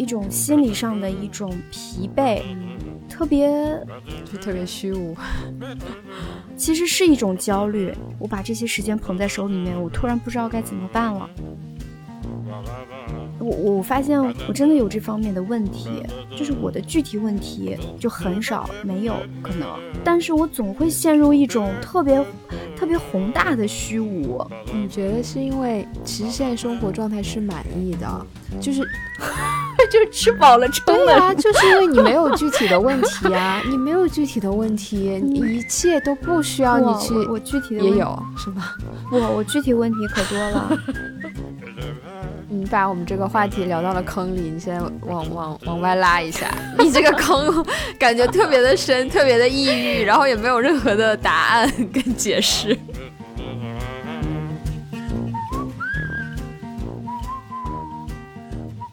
一种心理上的一种疲惫，特别就特别虚无。其实是一种焦虑。我把这些时间捧在手里面，我突然不知道该怎么办了。我我发现我真的有这方面的问题，就是我的具体问题就很少没有可能，但是我总会陷入一种特别特别宏大的虚无。你觉得是因为其实现在生活状态是满意的，就是就是吃饱了撑的啊，就是因为你没有具体的问题啊，你没有具体的问题，一切都不需要你去。我具体的也有是吧？我我具体问题可多了。你把我们这个话题聊到了坑里，你现在往往往外拉一下。你这个坑感觉特别的深，特别的抑郁，然后也没有任何的答案跟解释。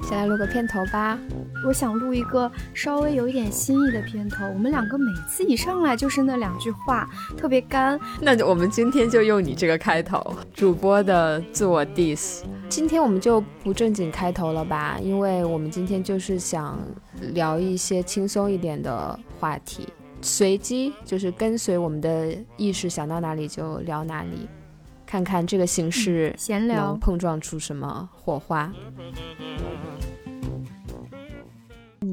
先来录个片头吧。我想录一个稍微有一点新意的片头。我们两个每次一上来就是那两句话，特别干。那就我们今天就用你这个开头，主播的自我 diss。今天我们就不正经开头了吧，因为我们今天就是想聊一些轻松一点的话题，随机就是跟随我们的意识想到哪里就聊哪里，看看这个形式闲聊能碰撞出什么火花。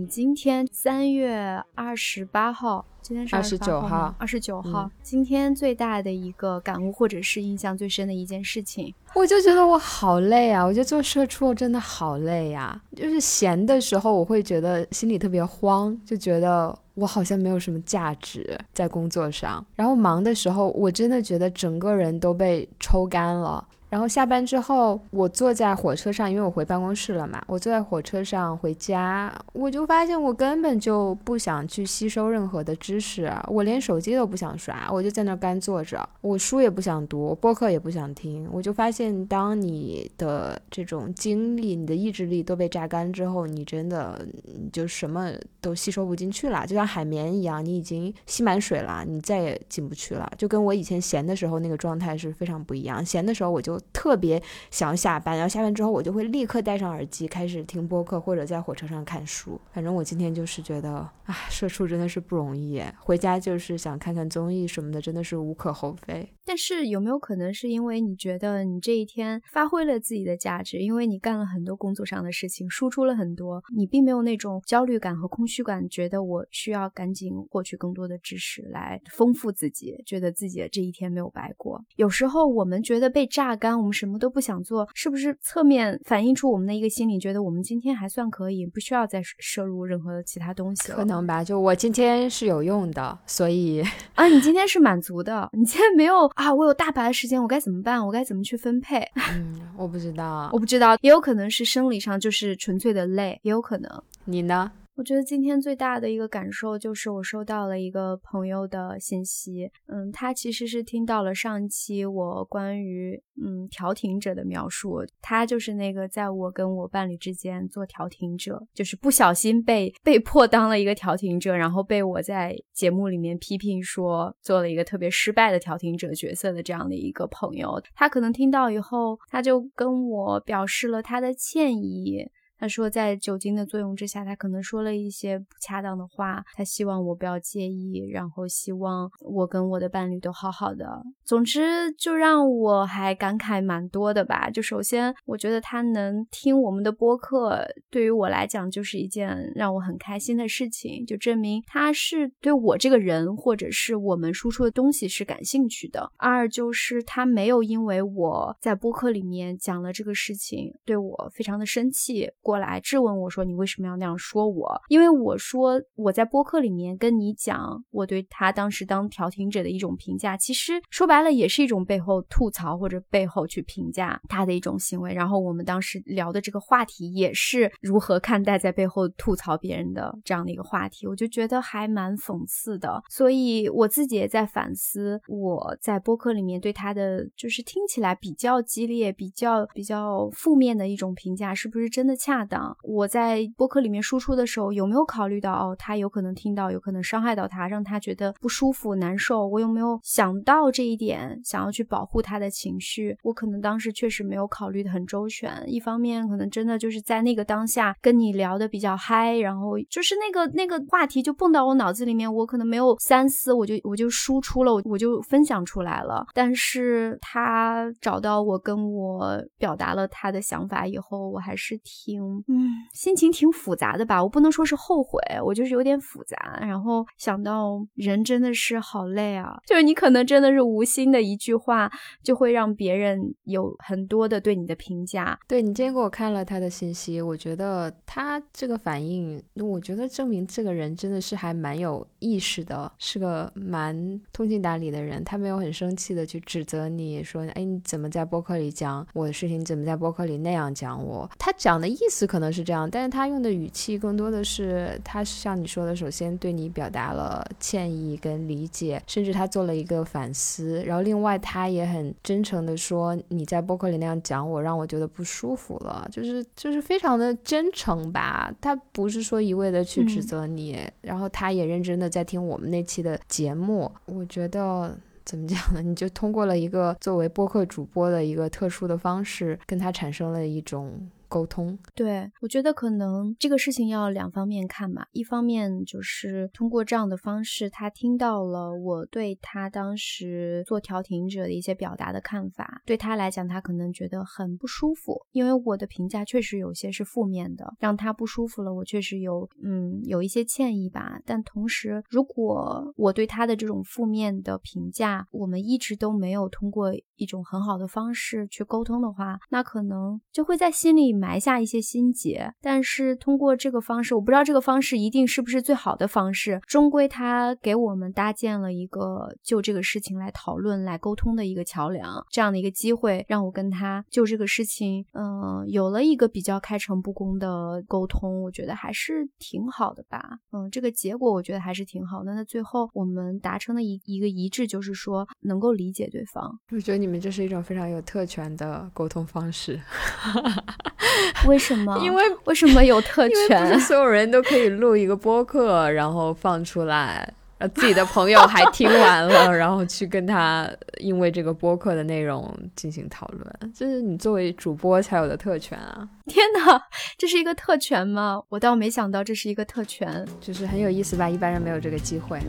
你今天三月二十八号，今天是二十九号，二十九号。今天最大的一个感悟，或者是印象最深的一件事情，我就觉得我好累啊！我觉得做社畜真的好累呀。就是闲的时候，我会觉得心里特别慌，就觉得我好像没有什么价值在工作上。然后忙的时候，我真的觉得整个人都被抽干了。然后下班之后，我坐在火车上，因为我回办公室了嘛。我坐在火车上回家，我就发现我根本就不想去吸收任何的知识，我连手机都不想刷，我就在那干坐着。我书也不想读，播客也不想听。我就发现，当你的这种精力、你的意志力都被榨干之后，你真的就什么都吸收不进去了，就像海绵一样，你已经吸满水了，你再也进不去了。就跟我以前闲的时候那个状态是非常不一样。闲的时候我就。特别想要下班，然后下班之后我就会立刻戴上耳机开始听播客或者在火车上看书。反正我今天就是觉得，啊，社畜真的是不容易。回家就是想看看综艺什么的，真的是无可厚非。但是有没有可能是因为你觉得你这一天发挥了自己的价值，因为你干了很多工作上的事情，输出了很多，你并没有那种焦虑感和空虚感，觉得我需要赶紧获取更多的知识来丰富自己，觉得自己的这一天没有白过。有时候我们觉得被榨干，我们什么都不想做，是不是侧面反映出我们的一个心理，觉得我们今天还算可以，不需要再摄入任何其他东西？可能吧，就我今天是有用的，所以 啊，你今天是满足的，你今天没有。啊，我有大把的时间，我该怎么办？我该怎么去分配？嗯，我不知道，我不知道，也有可能是生理上就是纯粹的累，也有可能。你呢？我觉得今天最大的一个感受就是我收到了一个朋友的信息，嗯，他其实是听到了上期我关于嗯调停者的描述，他就是那个在我跟我伴侣之间做调停者，就是不小心被被迫当了一个调停者，然后被我在节目里面批评说做了一个特别失败的调停者角色的这样的一个朋友，他可能听到以后，他就跟我表示了他的歉意。他说，在酒精的作用之下，他可能说了一些不恰当的话。他希望我不要介意，然后希望我跟我的伴侣都好好的。总之，就让我还感慨蛮多的吧。就首先，我觉得他能听我们的播客，对于我来讲就是一件让我很开心的事情，就证明他是对我这个人或者是我们输出的东西是感兴趣的。二就是他没有因为我在播客里面讲了这个事情，对我非常的生气。过过来质问我说：“你为什么要那样说我？”因为我说我在播客里面跟你讲我对他当时当调停者的一种评价，其实说白了也是一种背后吐槽或者背后去评价他的一种行为。然后我们当时聊的这个话题也是如何看待在背后吐槽别人的这样的一个话题，我就觉得还蛮讽刺的。所以我自己也在反思我在播客里面对他的就是听起来比较激烈、比较比较负面的一种评价，是不是真的恰。恰当？我在播客里面输出的时候，有没有考虑到哦，他有可能听到，有可能伤害到他，让他觉得不舒服、难受？我有没有想到这一点，想要去保护他的情绪？我可能当时确实没有考虑的很周全。一方面，可能真的就是在那个当下跟你聊的比较嗨，然后就是那个那个话题就蹦到我脑子里面，我可能没有三思，我就我就输出了，我我就分享出来了。但是他找到我，跟我表达了他的想法以后，我还是挺嗯，心情挺复杂的吧。我不能说是后悔，我就是有点复杂。然后想到人真的是好累啊，就是你可能真的是无心的一句话，就会让别人有很多的对你的评价。对你今天给我看了他的信息，我觉得他这个反应，我觉得证明这个人真的是还蛮有意识的，是个蛮通情达理的人。他没有很生气的去指责你说，哎，你怎么在播客里讲我的事情？你怎么在播客里那样讲我？他讲的意思可能是这样，但是他用的语气更多的是，他像你说的，首先对你表达了歉意跟理解，甚至他做了一个反思。然后另外他也很真诚的说，你在播客里那样讲我，让我觉得不舒服了，就是就是非常的真诚吧。他不是说一味的去指责你，然后他也认真的在听我们那期的节目。我觉得。怎么讲呢？你就通过了一个作为播客主播的一个特殊的方式，跟他产生了一种。沟通，对我觉得可能这个事情要两方面看嘛。一方面就是通过这样的方式，他听到了我对他当时做调停者的一些表达的看法，对他来讲，他可能觉得很不舒服，因为我的评价确实有些是负面的，让他不舒服了。我确实有，嗯，有一些歉意吧。但同时，如果我对他的这种负面的评价，我们一直都没有通过一种很好的方式去沟通的话，那可能就会在心里。埋下一些心结，但是通过这个方式，我不知道这个方式一定是不是最好的方式。终归，他给我们搭建了一个就这个事情来讨论、来沟通的一个桥梁，这样的一个机会，让我跟他就这个事情，嗯，有了一个比较开诚布公的沟通。我觉得还是挺好的吧。嗯，这个结果我觉得还是挺好的。那最后我们达成的一一个一致，就是说能够理解对方。我觉得你们这是一种非常有特权的沟通方式。哈哈哈 为什么？因为为什么有特 权？不是所有人都可以录一个播客，然后放出来，然后，自己的朋友还听完了，然后去跟他因为这个播客的内容进行讨论，这是你作为主播才有的特权啊！天哪，这是一个特权吗？我倒没想到这是一个特权，就是很有意思吧？一般人没有这个机会。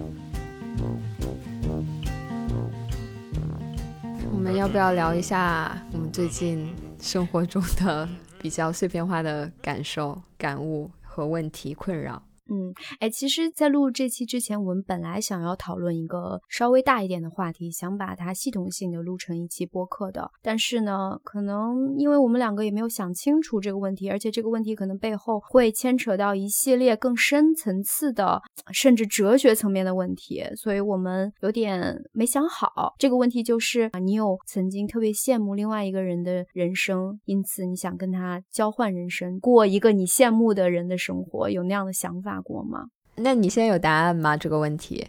我们要不要聊一下我们最近生活中的？比较碎片化的感受、感悟和问题困扰。嗯，哎，其实，在录这期之前，我们本来想要讨论一个稍微大一点的话题，想把它系统性的录成一期播客的。但是呢，可能因为我们两个也没有想清楚这个问题，而且这个问题可能背后会牵扯到一系列更深层次的，甚至哲学层面的问题，所以我们有点没想好。这个问题就是你有曾经特别羡慕另外一个人的人生，因此你想跟他交换人生，过一个你羡慕的人的生活，有那样的想法？过吗？那你现在有答案吗？这个问题？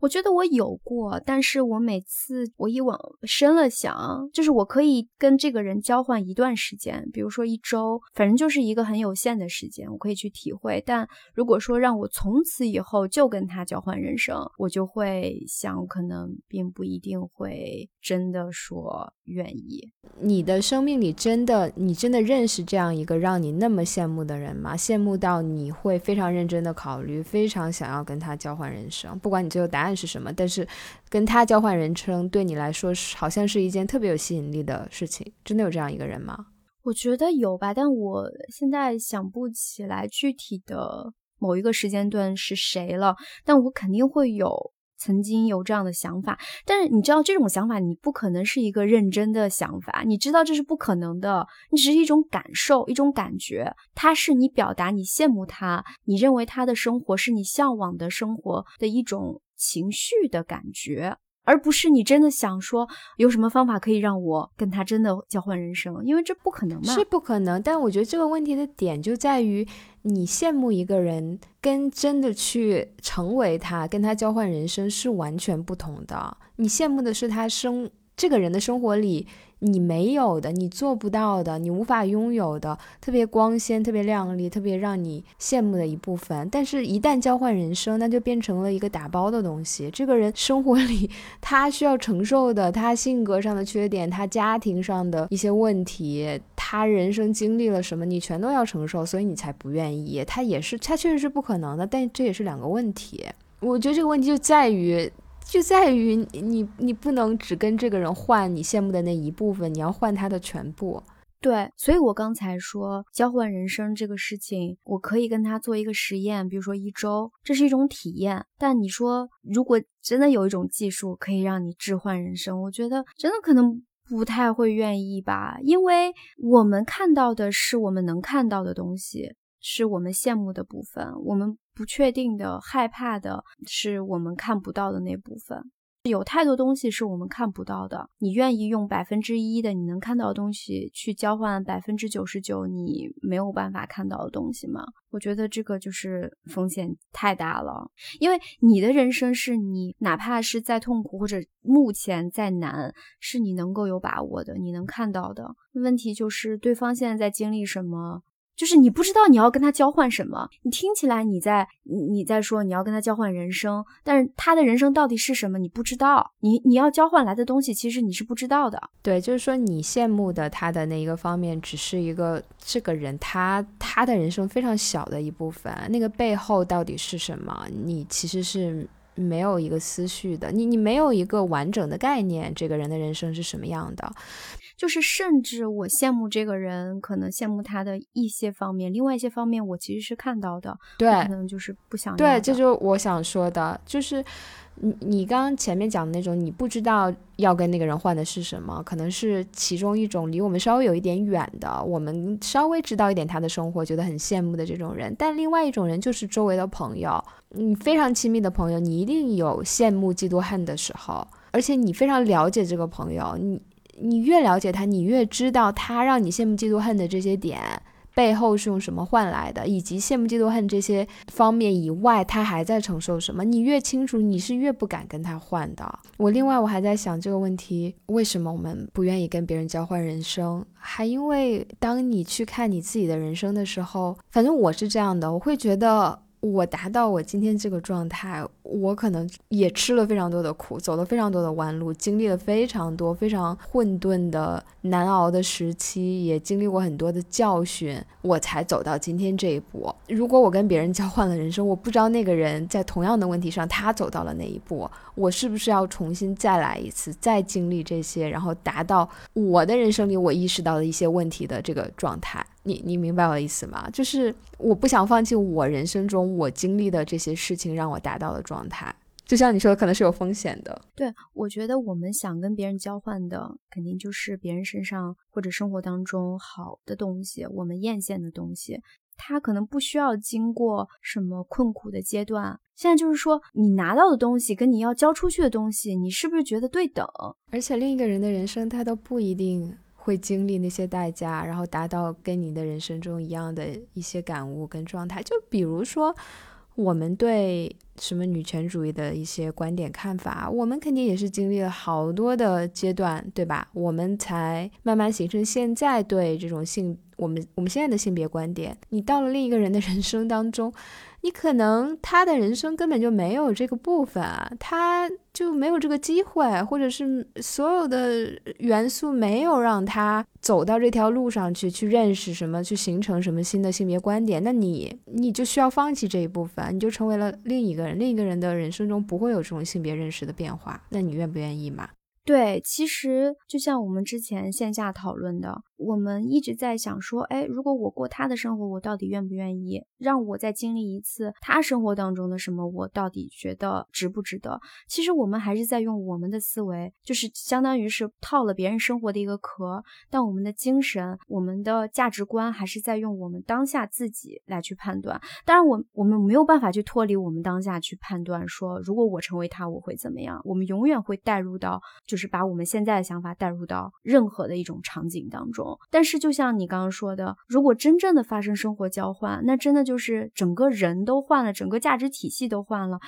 我觉得我有过，但是我每次我一往深了想，就是我可以跟这个人交换一段时间，比如说一周，反正就是一个很有限的时间，我可以去体会。但如果说让我从此以后就跟他交换人生，我就会想，可能并不一定会真的说愿意。你的生命里真的，你真的认识这样一个让你那么羡慕的人吗？羡慕到你会非常认真的考虑，非常想要跟他交换人生，不管你最后。答案是什么？但是跟他交换人称对你来说是好像是一件特别有吸引力的事情。真的有这样一个人吗？我觉得有吧，但我现在想不起来具体的某一个时间段是谁了。但我肯定会有曾经有这样的想法。但是你知道，这种想法你不可能是一个认真的想法，你知道这是不可能的。你只是一种感受，一种感觉。它是你表达你羡慕他，你认为他的生活是你向往的生活的一种。情绪的感觉，而不是你真的想说有什么方法可以让我跟他真的交换人生，因为这不可能嘛，是不可能。但我觉得这个问题的点就在于，你羡慕一个人，跟真的去成为他，跟他交换人生是完全不同的。你羡慕的是他生这个人的生活里。你没有的，你做不到的，你无法拥有的，特别光鲜、特别亮丽、特别让你羡慕的一部分。但是，一旦交换人生，那就变成了一个打包的东西。这个人生活里他需要承受的，他性格上的缺点，他家庭上的一些问题，他人生经历了什么，你全都要承受，所以你才不愿意。他也是，他确实是不可能的，但这也是两个问题。我觉得这个问题就在于。就在于你，你不能只跟这个人换你羡慕的那一部分，你要换他的全部。对，所以我刚才说交换人生这个事情，我可以跟他做一个实验，比如说一周，这是一种体验。但你说，如果真的有一种技术可以让你置换人生，我觉得真的可能不太会愿意吧，因为我们看到的是我们能看到的东西。是我们羡慕的部分，我们不确定的、害怕的，是我们看不到的那部分。有太多东西是我们看不到的。你愿意用百分之一的你能看到的东西去交换百分之九十九你没有办法看到的东西吗？我觉得这个就是风险太大了。因为你的人生是你哪怕是再痛苦或者目前再难，是你能够有把握的，你能看到的。问题就是对方现在在经历什么。就是你不知道你要跟他交换什么，你听起来你在你你在说你要跟他交换人生，但是他的人生到底是什么你不知道，你你要交换来的东西其实你是不知道的。对，就是说你羡慕的他的那一个方面，只是一个这个人他他的人生非常小的一部分，那个背后到底是什么，你其实是没有一个思绪的，你你没有一个完整的概念，这个人的人生是什么样的。就是，甚至我羡慕这个人，可能羡慕他的一些方面，另外一些方面我其实是看到的，对，可能就是不想。对，这就是我想说的，就是你你刚刚前面讲的那种，你不知道要跟那个人换的是什么，可能是其中一种离我们稍微有一点远的，我们稍微知道一点他的生活，觉得很羡慕的这种人。但另外一种人就是周围的朋友，你非常亲密的朋友，你一定有羡慕、嫉妒、恨的时候，而且你非常了解这个朋友，你。你越了解他，你越知道他让你羡慕、嫉妒、恨的这些点背后是用什么换来的，以及羡慕、嫉妒、恨这些方面以外，他还在承受什么。你越清楚，你是越不敢跟他换的。我另外我还在想这个问题：为什么我们不愿意跟别人交换人生？还因为当你去看你自己的人生的时候，反正我是这样的，我会觉得。我达到我今天这个状态，我可能也吃了非常多的苦，走了非常多的弯路，经历了非常多非常混沌的难熬的时期，也经历过很多的教训，我才走到今天这一步。如果我跟别人交换了人生，我不知道那个人在同样的问题上他走到了哪一步，我是不是要重新再来一次，再经历这些，然后达到我的人生里我意识到的一些问题的这个状态？你你明白我的意思吗？就是我不想放弃我人生中我经历的这些事情，让我达到的状态。就像你说的，可能是有风险的。对，我觉得我们想跟别人交换的，肯定就是别人身上或者生活当中好的东西，我们艳羡的东西。他可能不需要经过什么困苦的阶段。现在就是说，你拿到的东西跟你要交出去的东西，你是不是觉得对等？而且另一个人的人生，他都不一定。会经历那些代价，然后达到跟你的人生中一样的一些感悟跟状态。就比如说，我们对什么女权主义的一些观点看法，我们肯定也是经历了好多的阶段，对吧？我们才慢慢形成现在对这种性，我们我们现在的性别观点。你到了另一个人的人生当中。你可能他的人生根本就没有这个部分啊，他就没有这个机会，或者是所有的元素没有让他走到这条路上去，去认识什么，去形成什么新的性别观点。那你你就需要放弃这一部分，你就成为了另一个人，另一个人的人生中不会有这种性别认识的变化。那你愿不愿意嘛？对，其实就像我们之前线下讨论的。我们一直在想说，哎，如果我过他的生活，我到底愿不愿意？让我再经历一次他生活当中的什么，我到底觉得值不值得？其实我们还是在用我们的思维，就是相当于是套了别人生活的一个壳，但我们的精神、我们的价值观还是在用我们当下自己来去判断。当然，我我们没有办法去脱离我们当下去判断，说如果我成为他，我会怎么样？我们永远会带入到，就是把我们现在的想法带入到任何的一种场景当中。但是，就像你刚刚说的，如果真正的发生生活交换，那真的就是整个人都换了，整个价值体系都换了。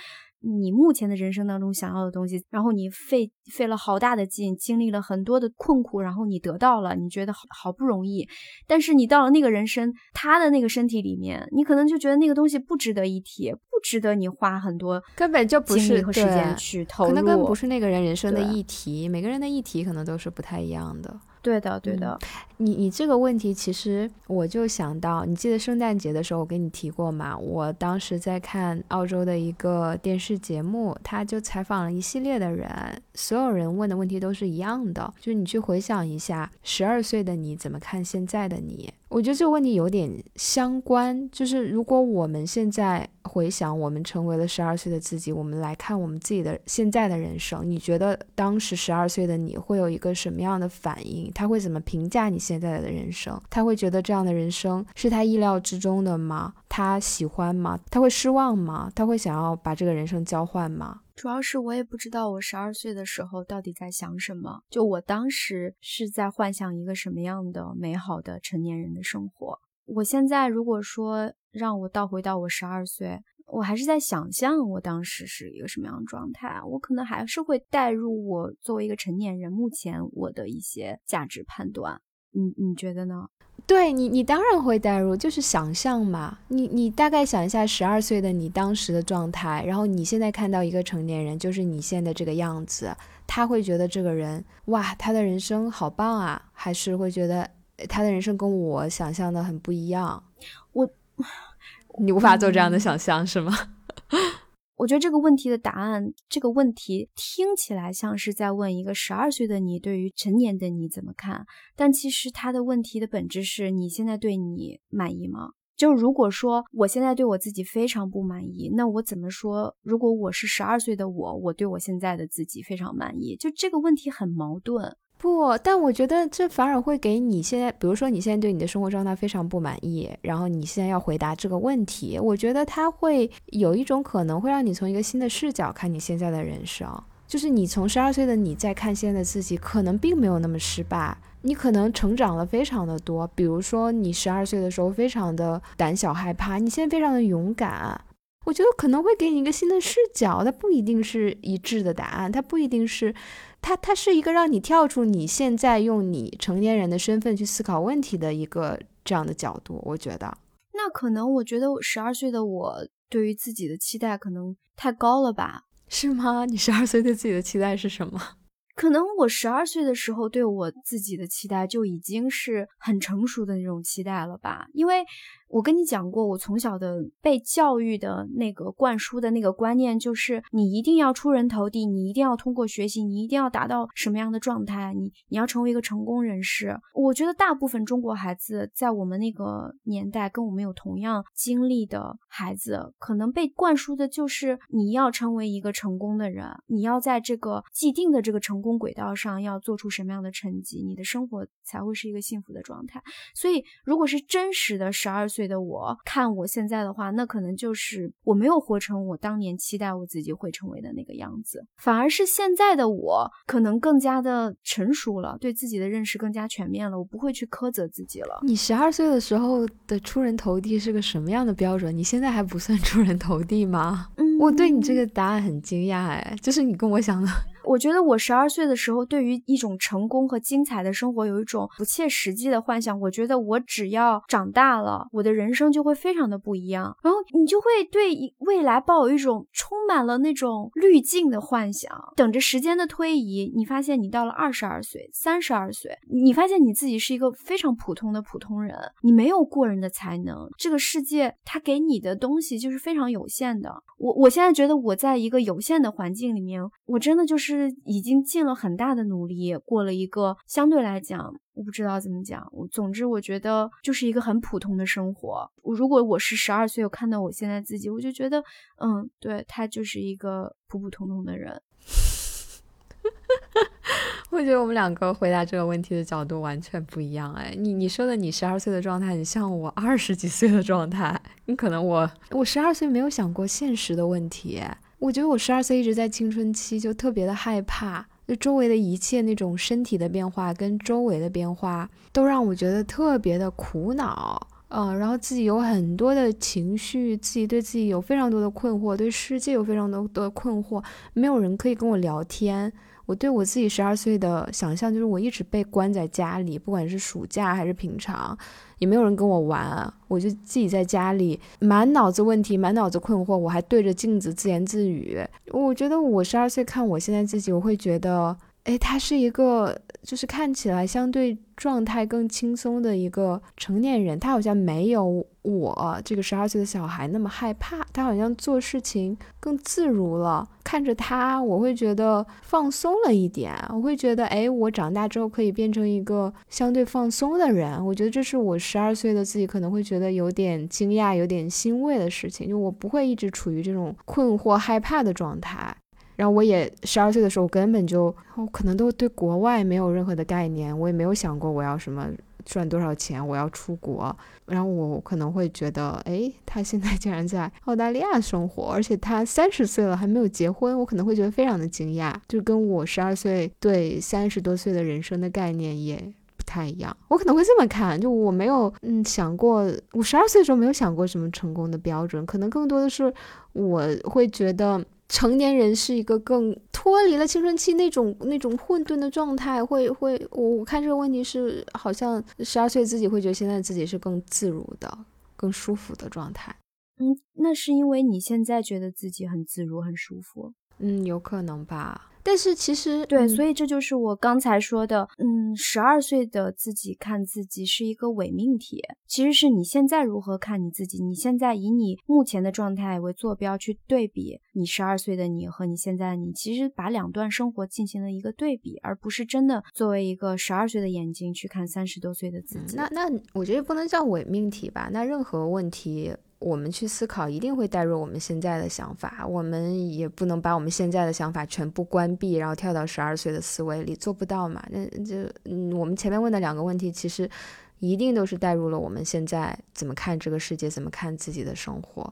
你目前的人生当中想要的东西，然后你费费了好大的劲，经历了很多的困苦，然后你得到了，你觉得好好不容易，但是你到了那个人生他的那个身体里面，你可能就觉得那个东西不值得一提，不值得你花很多根本就不是和时间去投入，可能根本不是那个人人生的议题，每个人的议题可能都是不太一样的。对的，对的。你你这个问题，其实我就想到，你记得圣诞节的时候我跟你提过吗？我当时在看澳洲的一个电视节目，他就采访了一系列的人，所有人问的问题都是一样的，就是你去回想一下，十二岁的你怎么看现在的你？我觉得这个问题有点相关，就是如果我们现在回想，我们成为了十二岁的自己，我们来看我们自己的现在的人生，你觉得当时十二岁的你会有一个什么样的反应？他会怎么评价你现在的人生？他会觉得这样的人生是他意料之中的吗？他喜欢吗？他会失望吗？他会想要把这个人生交换吗？主要是我也不知道我十二岁的时候到底在想什么，就我当时是在幻想一个什么样的美好的成年人的生活。我现在如果说让我倒回到我十二岁，我还是在想象我当时是一个什么样的状态，我可能还是会带入我作为一个成年人目前我的一些价值判断。你你觉得呢？对你，你当然会带入，就是想象嘛。你你大概想一下十二岁的你当时的状态，然后你现在看到一个成年人，就是你现在这个样子，他会觉得这个人哇，他的人生好棒啊，还是会觉得他的人生跟我想象的很不一样？我，你无法做这样的想象是吗？我觉得这个问题的答案，这个问题听起来像是在问一个十二岁的你对于成年的你怎么看，但其实他的问题的本质是你现在对你满意吗？就如果说我现在对我自己非常不满意，那我怎么说？如果我是十二岁的我，我对我现在的自己非常满意，就这个问题很矛盾。不，但我觉得这反而会给你现在，比如说你现在对你的生活状态非常不满意，然后你现在要回答这个问题，我觉得它会有一种可能会让你从一个新的视角看你现在的人生，就是你从十二岁的你再看现在的自己，可能并没有那么失败，你可能成长了非常的多。比如说你十二岁的时候非常的胆小害怕，你现在非常的勇敢。我觉得可能会给你一个新的视角，它不一定是一致的答案，它不一定是。它它是一个让你跳出你现在用你成年人的身份去思考问题的一个这样的角度，我觉得。那可能我觉得十二岁的我对于自己的期待可能太高了吧？是吗？你十二岁对自己的期待是什么？可能我十二岁的时候对我自己的期待就已经是很成熟的那种期待了吧？因为。我跟你讲过，我从小的被教育的那个灌输的那个观念，就是你一定要出人头地，你一定要通过学习，你一定要达到什么样的状态，你你要成为一个成功人士。我觉得大部分中国孩子在我们那个年代，跟我们有同样经历的孩子，可能被灌输的就是你要成为一个成功的人，你要在这个既定的这个成功轨道上要做出什么样的成绩，你的生活才会是一个幸福的状态。所以，如果是真实的十二岁。岁的我看我现在的话，那可能就是我没有活成我当年期待我自己会成为的那个样子，反而是现在的我可能更加的成熟了，对自己的认识更加全面了，我不会去苛责自己了。你十二岁的时候的出人头地是个什么样的标准？你现在还不算出人头地吗？嗯，我对你这个答案很惊讶，哎，就是你跟我想的。我觉得我十二岁的时候，对于一种成功和精彩的生活有一种不切实际的幻想。我觉得我只要长大了，我的人生就会非常的不一样。然后你就会对未来抱有一种充满了那种滤镜的幻想。等着时间的推移，你发现你到了二十二岁、三十二岁，你发现你自己是一个非常普通的普通人，你没有过人的才能。这个世界它给你的东西就是非常有限的。我我现在觉得我在一个有限的环境里面，我真的就是。是已经尽了很大的努力，过了一个相对来讲，我不知道怎么讲。我总之我觉得就是一个很普通的生活。如果我是十二岁，我看到我现在自己，我就觉得，嗯，对他就是一个普普通通的人。我觉得我们两个回答这个问题的角度完全不一样。哎，你你说的你十二岁的状态，你像我二十几岁的状态。你可能我我十二岁没有想过现实的问题。我觉得我十二岁一直在青春期，就特别的害怕，就周围的一切那种身体的变化跟周围的变化，都让我觉得特别的苦恼。嗯，然后自己有很多的情绪，自己对自己有非常多的困惑，对世界有非常多的困惑，没有人可以跟我聊天。我对我自己十二岁的想象就是，我一直被关在家里，不管是暑假还是平常，也没有人跟我玩，我就自己在家里，满脑子问题，满脑子困惑，我还对着镜子自言自语。我觉得我十二岁看我现在自己，我会觉得。哎，他是一个，就是看起来相对状态更轻松的一个成年人。他好像没有我这个十二岁的小孩那么害怕，他好像做事情更自如了。看着他，我会觉得放松了一点。我会觉得，哎，我长大之后可以变成一个相对放松的人。我觉得这是我十二岁的自己可能会觉得有点惊讶、有点欣慰的事情，就我不会一直处于这种困惑、害怕的状态。然后我也十二岁的时候，根本就我可能都对国外没有任何的概念，我也没有想过我要什么赚多少钱，我要出国。然后我可能会觉得，哎，他现在竟然在澳大利亚生活，而且他三十岁了还没有结婚，我可能会觉得非常的惊讶，就跟我十二岁对三十多岁的人生的概念也不太一样。我可能会这么看，就我没有嗯想过，我十二岁的时候没有想过什么成功的标准，可能更多的是我会觉得。成年人是一个更脱离了青春期那种那种混沌的状态，会会我我看这个问题是好像十二岁自己会觉得现在自己是更自如的、更舒服的状态。嗯，那是因为你现在觉得自己很自如、很舒服。嗯，有可能吧。但是其实对，所以这就是我刚才说的，嗯，十二岁的自己看自己是一个伪命题，其实是你现在如何看你自己，你现在以你目前的状态为坐标去对比你十二岁的你和你现在的你，其实把两段生活进行了一个对比，而不是真的作为一个十二岁的眼睛去看三十多岁的自己。那那我觉得不能叫伪命题吧？那任何问题。我们去思考，一定会带入我们现在的想法。我们也不能把我们现在的想法全部关闭，然后跳到十二岁的思维里，做不到嘛？那就嗯，我们前面问的两个问题，其实一定都是带入了我们现在怎么看这个世界，怎么看自己的生活。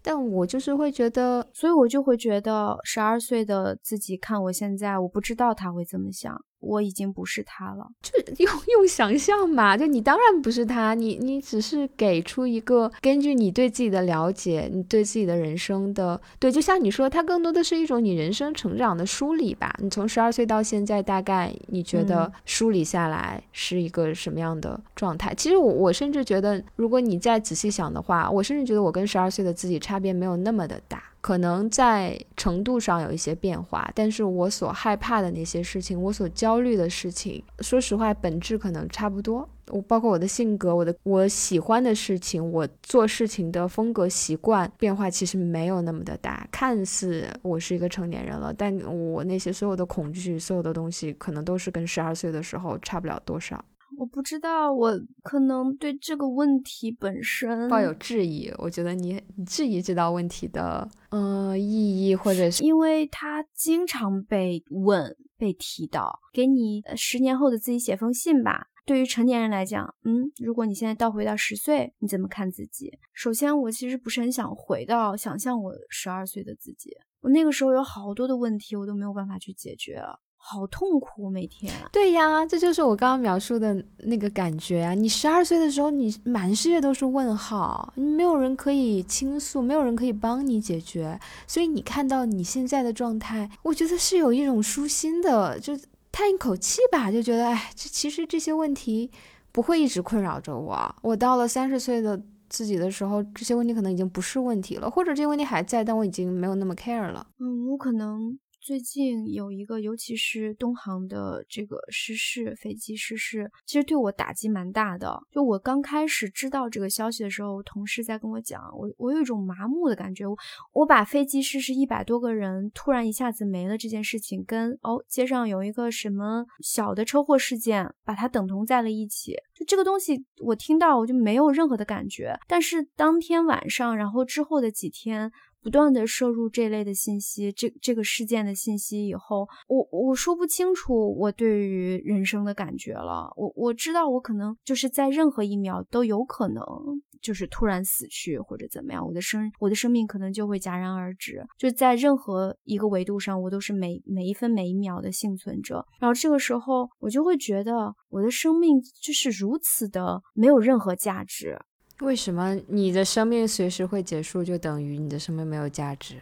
但我就是会觉得，所以我就会觉得，十二岁的自己看我现在，我不知道他会怎么想。我已经不是他了，就用用想象嘛，就你当然不是他，你你只是给出一个根据你对自己的了解，你对自己的人生的对，就像你说，它更多的是一种你人生成长的梳理吧。你从十二岁到现在，大概你觉得梳理下来是一个什么样的状态？其实我我甚至觉得，如果你再仔细想的话，我甚至觉得我跟十二岁的自己差别没有那么的大。可能在程度上有一些变化，但是我所害怕的那些事情，我所焦虑的事情，说实话，本质可能差不多。我包括我的性格，我的我喜欢的事情，我做事情的风格习惯变化其实没有那么的大。看似我是一个成年人了，但我那些所有的恐惧，所有的东西，可能都是跟十二岁的时候差不了多少。我不知道，我可能对这个问题本身抱有质疑。我觉得你质疑这道问题的，呃，意义，或者是因为它经常被问、被提到。给你十年后的自己写封信吧。对于成年人来讲，嗯，如果你现在倒回到十岁，你怎么看自己？首先，我其实不是很想回到想象我十二岁的自己。我那个时候有好多的问题，我都没有办法去解决。好痛苦，每天。对呀，这就是我刚刚描述的那个感觉啊！你十二岁的时候，你满世界都是问号，没有人可以倾诉，没有人可以帮你解决，所以你看到你现在的状态，我觉得是有一种舒心的，就叹一口气吧，就觉得，哎，这其实这些问题不会一直困扰着我。我到了三十岁的自己的时候，这些问题可能已经不是问题了，或者这些问题还在，但我已经没有那么 care 了。嗯，我可能。最近有一个，尤其是东航的这个失事，飞机失事，其实对我打击蛮大的。就我刚开始知道这个消息的时候，同事在跟我讲，我我有一种麻木的感觉。我我把飞机失事一百多个人突然一下子没了这件事情，跟哦街上有一个什么小的车祸事件，把它等同在了一起。就这个东西，我听到我就没有任何的感觉。但是当天晚上，然后之后的几天。不断的摄入这类的信息，这这个事件的信息以后，我我说不清楚我对于人生的感觉了。我我知道我可能就是在任何一秒都有可能就是突然死去或者怎么样，我的生我的生命可能就会戛然而止。就在任何一个维度上，我都是每每一分每一秒的幸存者。然后这个时候，我就会觉得我的生命就是如此的没有任何价值。为什么你的生命随时会结束，就等于你的生命没有价值？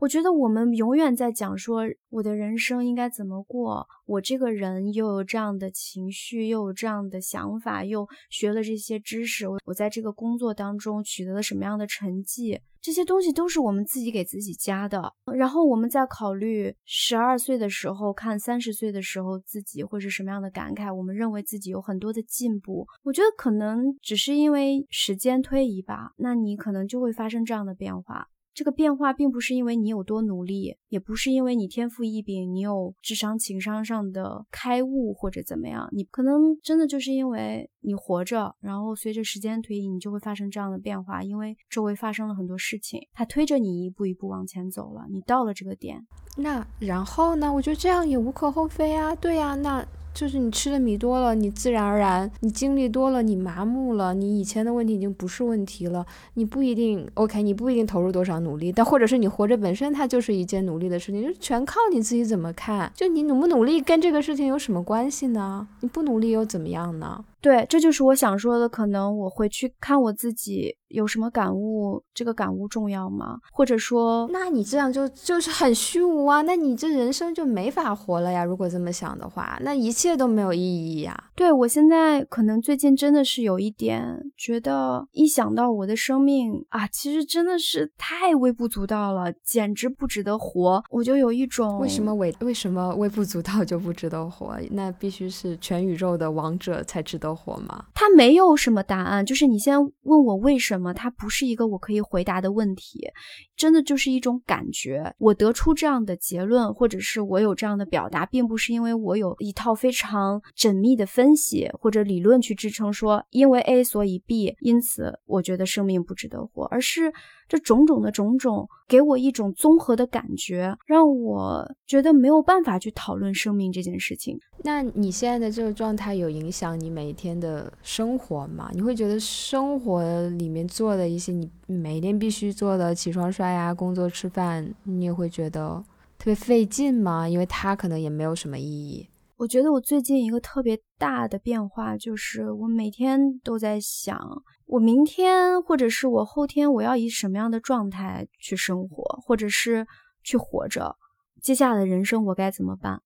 我觉得我们永远在讲说我的人生应该怎么过，我这个人又有这样的情绪，又有这样的想法，又学了这些知识，我在这个工作当中取得了什么样的成绩，这些东西都是我们自己给自己加的。然后我们在考虑十二岁的时候看三十岁的时候自己会是什么样的感慨，我们认为自己有很多的进步。我觉得可能只是因为时间推移吧，那你可能就会发生这样的变化。这个变化并不是因为你有多努力，也不是因为你天赋异禀，你有智商情商上的开悟或者怎么样，你可能真的就是因为你活着，然后随着时间推移，你就会发生这样的变化，因为周围发生了很多事情，它推着你一步一步往前走了，你到了这个点。那然后呢？我觉得这样也无可厚非啊。对呀，那。就是你吃的米多了，你自然而然，你经历多了，你麻木了，你以前的问题已经不是问题了。你不一定 OK，你不一定投入多少努力，但或者是你活着本身它就是一件努力的事情，就全靠你自己怎么看。就你努不努力跟这个事情有什么关系呢？你不努力又怎么样呢？对，这就是我想说的。可能我回去看我自己有什么感悟，这个感悟重要吗？或者说，那你这样就就是很虚无啊？那你这人生就没法活了呀？如果这么想的话，那一切都没有意义呀。对我现在可能最近真的是有一点觉得，一想到我的生命啊，其实真的是太微不足道了，简直不值得活，我就有一种为什么微为什么微不足道就不值得活？那必须是全宇宙的王者才值得。活吗？他没有什么答案，就是你先问我为什么，它不是一个我可以回答的问题，真的就是一种感觉。我得出这样的结论，或者是我有这样的表达，并不是因为我有一套非常缜密的分析或者理论去支撑，说因为 A 所以 B，因此我觉得生命不值得活，而是。这种种的种种，给我一种综合的感觉，让我觉得没有办法去讨论生命这件事情。那你现在的这个状态有影响你每一天的生活吗？你会觉得生活里面做的一些你每天必须做的，起床、刷牙、工作、吃饭，你也会觉得特别费劲吗？因为它可能也没有什么意义。我觉得我最近一个特别大的变化就是，我每天都在想，我明天或者是我后天，我要以什么样的状态去生活，或者是去活着，接下来的人生我该怎么办？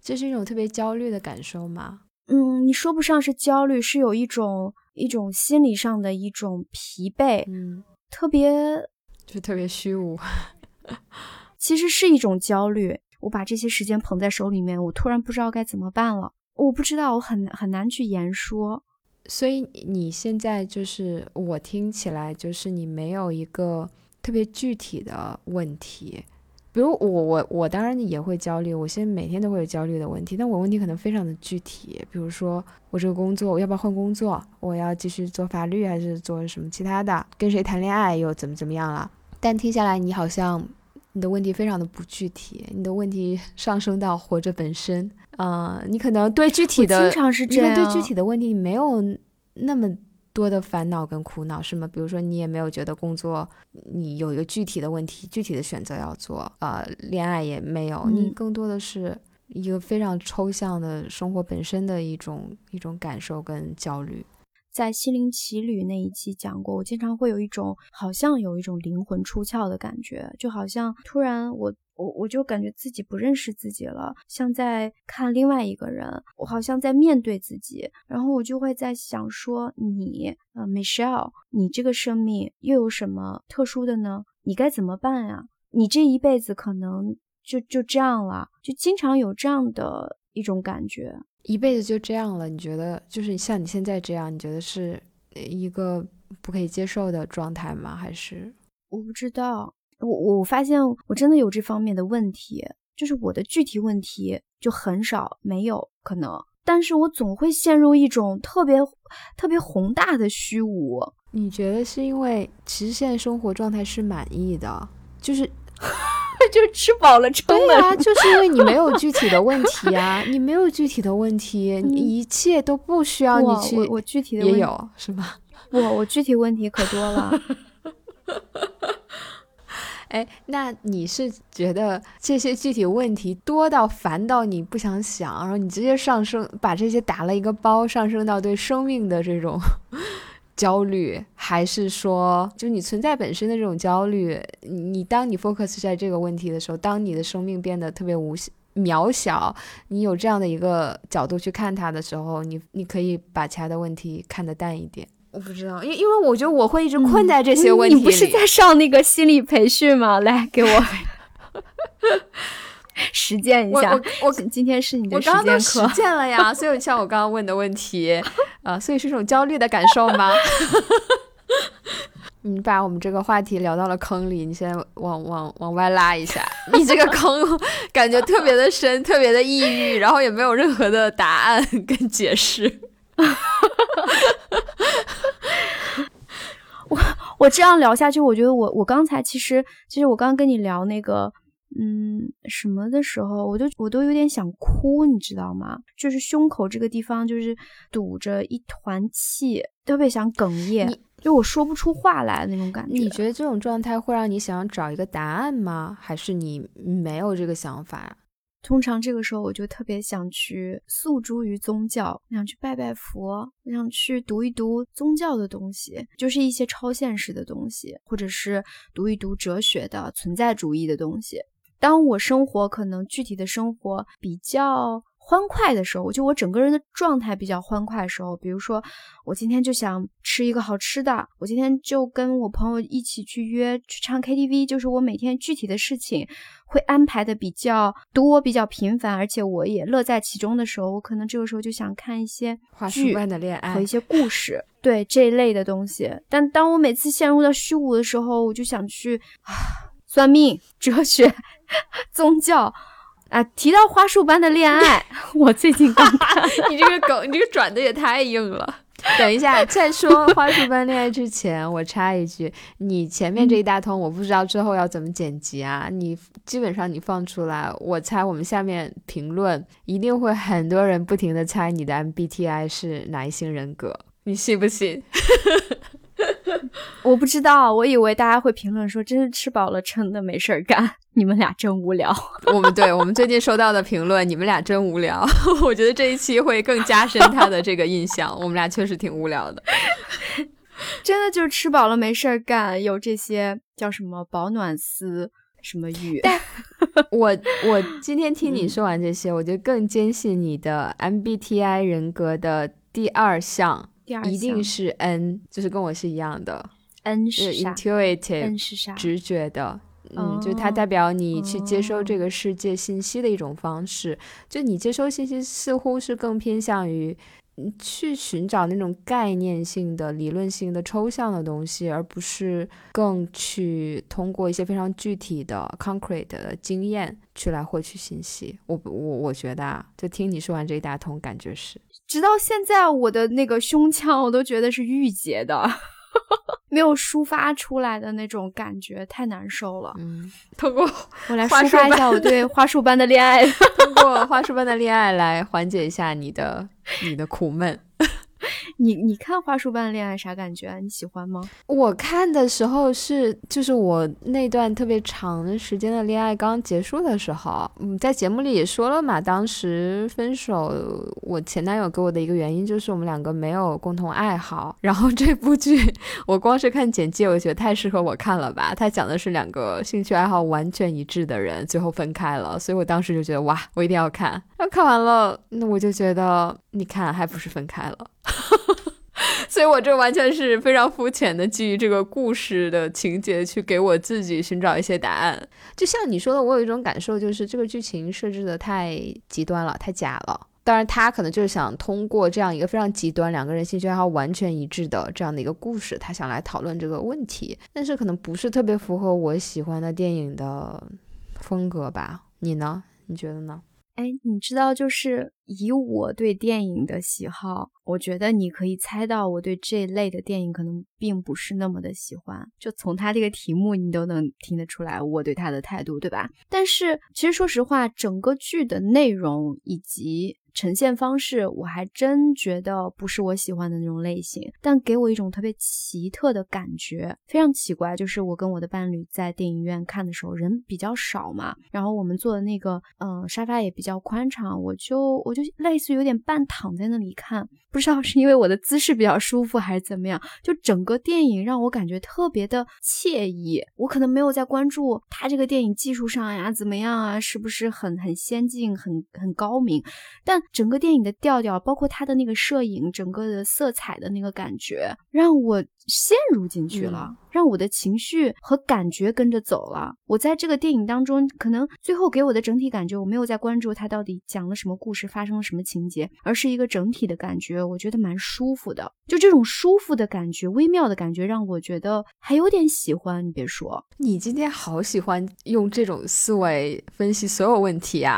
这是一种特别焦虑的感受吗？嗯，你说不上是焦虑，是有一种一种心理上的一种疲惫，嗯，特别就特别虚无，其实是一种焦虑。我把这些时间捧在手里面，我突然不知道该怎么办了。我不知道，我很很难去言说。所以你现在就是我听起来就是你没有一个特别具体的问题，比如我我我当然也会焦虑，我现在每天都会有焦虑的问题，但我问题可能非常的具体，比如说我这个工作我要不要换工作，我要继续做法律还是做什么其他的，跟谁谈恋爱又怎么怎么样了？但听下来你好像。你的问题非常的不具体，你的问题 上升到活着本身，啊，你可能对具体的，经常是这样，对具体的问题没有那么多的烦恼跟苦恼，是吗？比如说你也没有觉得工作你有一个具体的问题、具体的选择要做，呃，恋爱也没有，你更多的是一个非常抽象的生活本身的一种一种感受跟焦虑。在心灵奇旅那一期讲过，我经常会有一种好像有一种灵魂出窍的感觉，就好像突然我我我就感觉自己不认识自己了，像在看另外一个人，我好像在面对自己，然后我就会在想说你呃 Michelle，你这个生命又有什么特殊的呢？你该怎么办呀？你这一辈子可能就就这样了，就经常有这样的一种感觉。一辈子就这样了？你觉得就是像你现在这样，你觉得是一个不可以接受的状态吗？还是我不知道。我我发现我真的有这方面的问题，就是我的具体问题就很少，没有可能，但是我总会陷入一种特别特别宏大的虚无。你觉得是因为其实现在生活状态是满意的，就是。就吃饱了撑的，对啊，就是因为你没有具体的问题啊，你没有具体的问题，你一切都不需要你去。我我具体的也有是吧？我我具体问题可多了。哎，那你是觉得这些具体问题多到烦到你不想想，然后你直接上升，把这些打了一个包，上升到对生命的这种。焦虑，还是说就你存在本身的这种焦虑？你当你 focus 在这个问题的时候，当你的生命变得特别无渺小，你有这样的一个角度去看它的时候，你你可以把其他的问题看得淡一点。我不知道，因因为我觉得我会一直困在这些问题里。你不是在上那个心理培训吗？来给我 实践一下。我我今天是你的实践课，实践了呀。所以像我刚刚问的问题，啊，所以是一种焦虑的感受吗？你把我们这个话题聊到了坑里，你先往往往外拉一下。你这个坑感觉特别的深，特别的抑郁，然后也没有任何的答案跟解释。我我这样聊下去，我觉得我我刚才其实其实我刚刚跟你聊那个嗯什么的时候，我都我都有点想哭，你知道吗？就是胸口这个地方就是堵着一团气，特别想哽咽，就我说不出话来那种感觉。你觉得这种状态会让你想要找一个答案吗？还是你没有这个想法？通常这个时候，我就特别想去诉诸于宗教，想去拜拜佛，想去读一读宗教的东西，就是一些超现实的东西，或者是读一读哲学的存在主义的东西。当我生活可能具体的生活比较。欢快的时候，就我整个人的状态比较欢快的时候，比如说我今天就想吃一个好吃的，我今天就跟我朋友一起去约去唱 KTV，就是我每天具体的事情会安排的比较多、比较频繁，而且我也乐在其中的时候，我可能这个时候就想看一些剧和一些故事，对这一类的东西。但当我每次陷入到虚无的时候，我就想去啊，算命、哲学、宗教。啊，提到花束般的恋爱，我最近刚看。你这个梗，你这个转的也太硬了。等一下，在说花束般恋爱之前，我插一句，你前面这一大通，我不知道之后要怎么剪辑啊。你基本上你放出来，我猜我们下面评论一定会很多人不停的猜你的 MBTI 是哪一型人格，你信不信？我不知道，我以为大家会评论说，真是吃饱了撑的没事儿干，你们俩真无聊。我们对我们最近收到的评论，你们俩真无聊。我觉得这一期会更加深他的这个印象，我们俩确实挺无聊的。真的就是吃饱了没事儿干，有这些叫什么保暖丝什么语。但我我今天听你说完这些，我就更坚信你的 MBTI 人格的第二项。一定是 N，就是跟我是一样的。N 是 intuitive，是啥？直觉的，嗯，就它代表你去接收这个世界信息的一种方式。就你接收信息似乎是更偏向于去寻找那种概念性的、理论性的、抽象的东西，而不是更去通过一些非常具体的 concrete 的经验去来获取信息。我我我觉得啊，就听你说完这一大通，感觉是。直到现在，我的那个胸腔我都觉得是郁结的，没有抒发出来的那种感觉，太难受了。嗯，通过 我来抒发一下我对花束般的恋爱，通过花束般的恋爱来缓解一下你的你的苦闷。你你看《花束般的恋爱》啥感觉？你喜欢吗？我看的时候是就是我那段特别长的时间的恋爱刚结束的时候，嗯，在节目里也说了嘛，当时分手，我前男友给我的一个原因就是我们两个没有共同爱好。然后这部剧 我光是看简介，我觉得太适合我看了吧？他讲的是两个兴趣爱好完全一致的人最后分开了，所以我当时就觉得哇，我一定要看。那看完了，那我就觉得你看还不是分开了。所以，我这完全是非常肤浅的基于这个故事的情节去给我自己寻找一些答案。就像你说的，我有一种感受，就是这个剧情设置的太极端了，太假了。当然，他可能就是想通过这样一个非常极端、两个人兴趣爱好完全一致的这样的一个故事，他想来讨论这个问题。但是，可能不是特别符合我喜欢的电影的风格吧？你呢？你觉得呢？哎，你知道，就是以我对电影的喜好，我觉得你可以猜到我对这类的电影可能并不是那么的喜欢。就从他这个题目，你都能听得出来我对他的态度，对吧？但是其实说实话，整个剧的内容以及。呈现方式我还真觉得不是我喜欢的那种类型，但给我一种特别奇特的感觉，非常奇怪。就是我跟我的伴侣在电影院看的时候，人比较少嘛，然后我们坐的那个嗯沙发也比较宽敞，我就我就就类似于有点半躺在那里看，不知道是因为我的姿势比较舒服还是怎么样，就整个电影让我感觉特别的惬意。我可能没有在关注他这个电影技术上呀怎么样啊，是不是很很先进、很很高明，但整个电影的调调，包括他的那个摄影，整个的色彩的那个感觉，让我陷入进去了，让我的情绪和感觉跟着走了。我在这个电影当中，可能最后给我的整体感觉，我没有在关注他到底讲了什么故事，发生了什么情节，而是一个整体的感觉，我觉得蛮舒服的。就这种舒服的感觉，微妙的感觉，让我觉得还有点喜欢。你别说，你今天好喜欢用这种思维分析所有问题啊！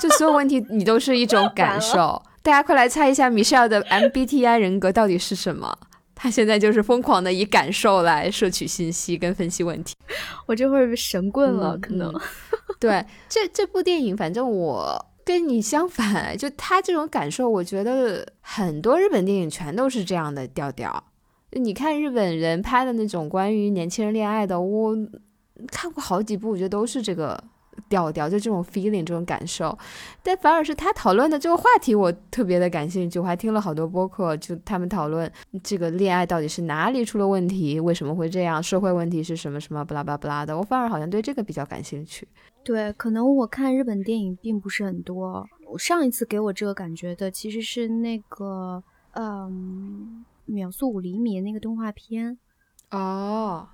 就所有问题，你都是一种 感受。大家快来猜一下，Michelle 的 MBTI 人格到底是什么？他现在就是疯狂的以感受来摄取信息跟分析问题。我这会儿神棍了，可能。对，这这部电影，反正我跟你相反，就他这种感受，我觉得很多日本电影全都是这样的调调。你看日本人拍的那种关于年轻人恋爱的，我看过好几部，我觉得都是这个。调调就这种 feeling 这种感受，但反而是他讨论的这个话题我特别的感兴趣，我还听了好多播客，就他们讨论这个恋爱到底是哪里出了问题，为什么会这样，社会问题是什么什么巴拉巴拉巴拉的，我反而好像对这个比较感兴趣。对，可能我看日本电影并不是很多，我上一次给我这个感觉的其实是那个嗯秒速五厘米那个动画片哦。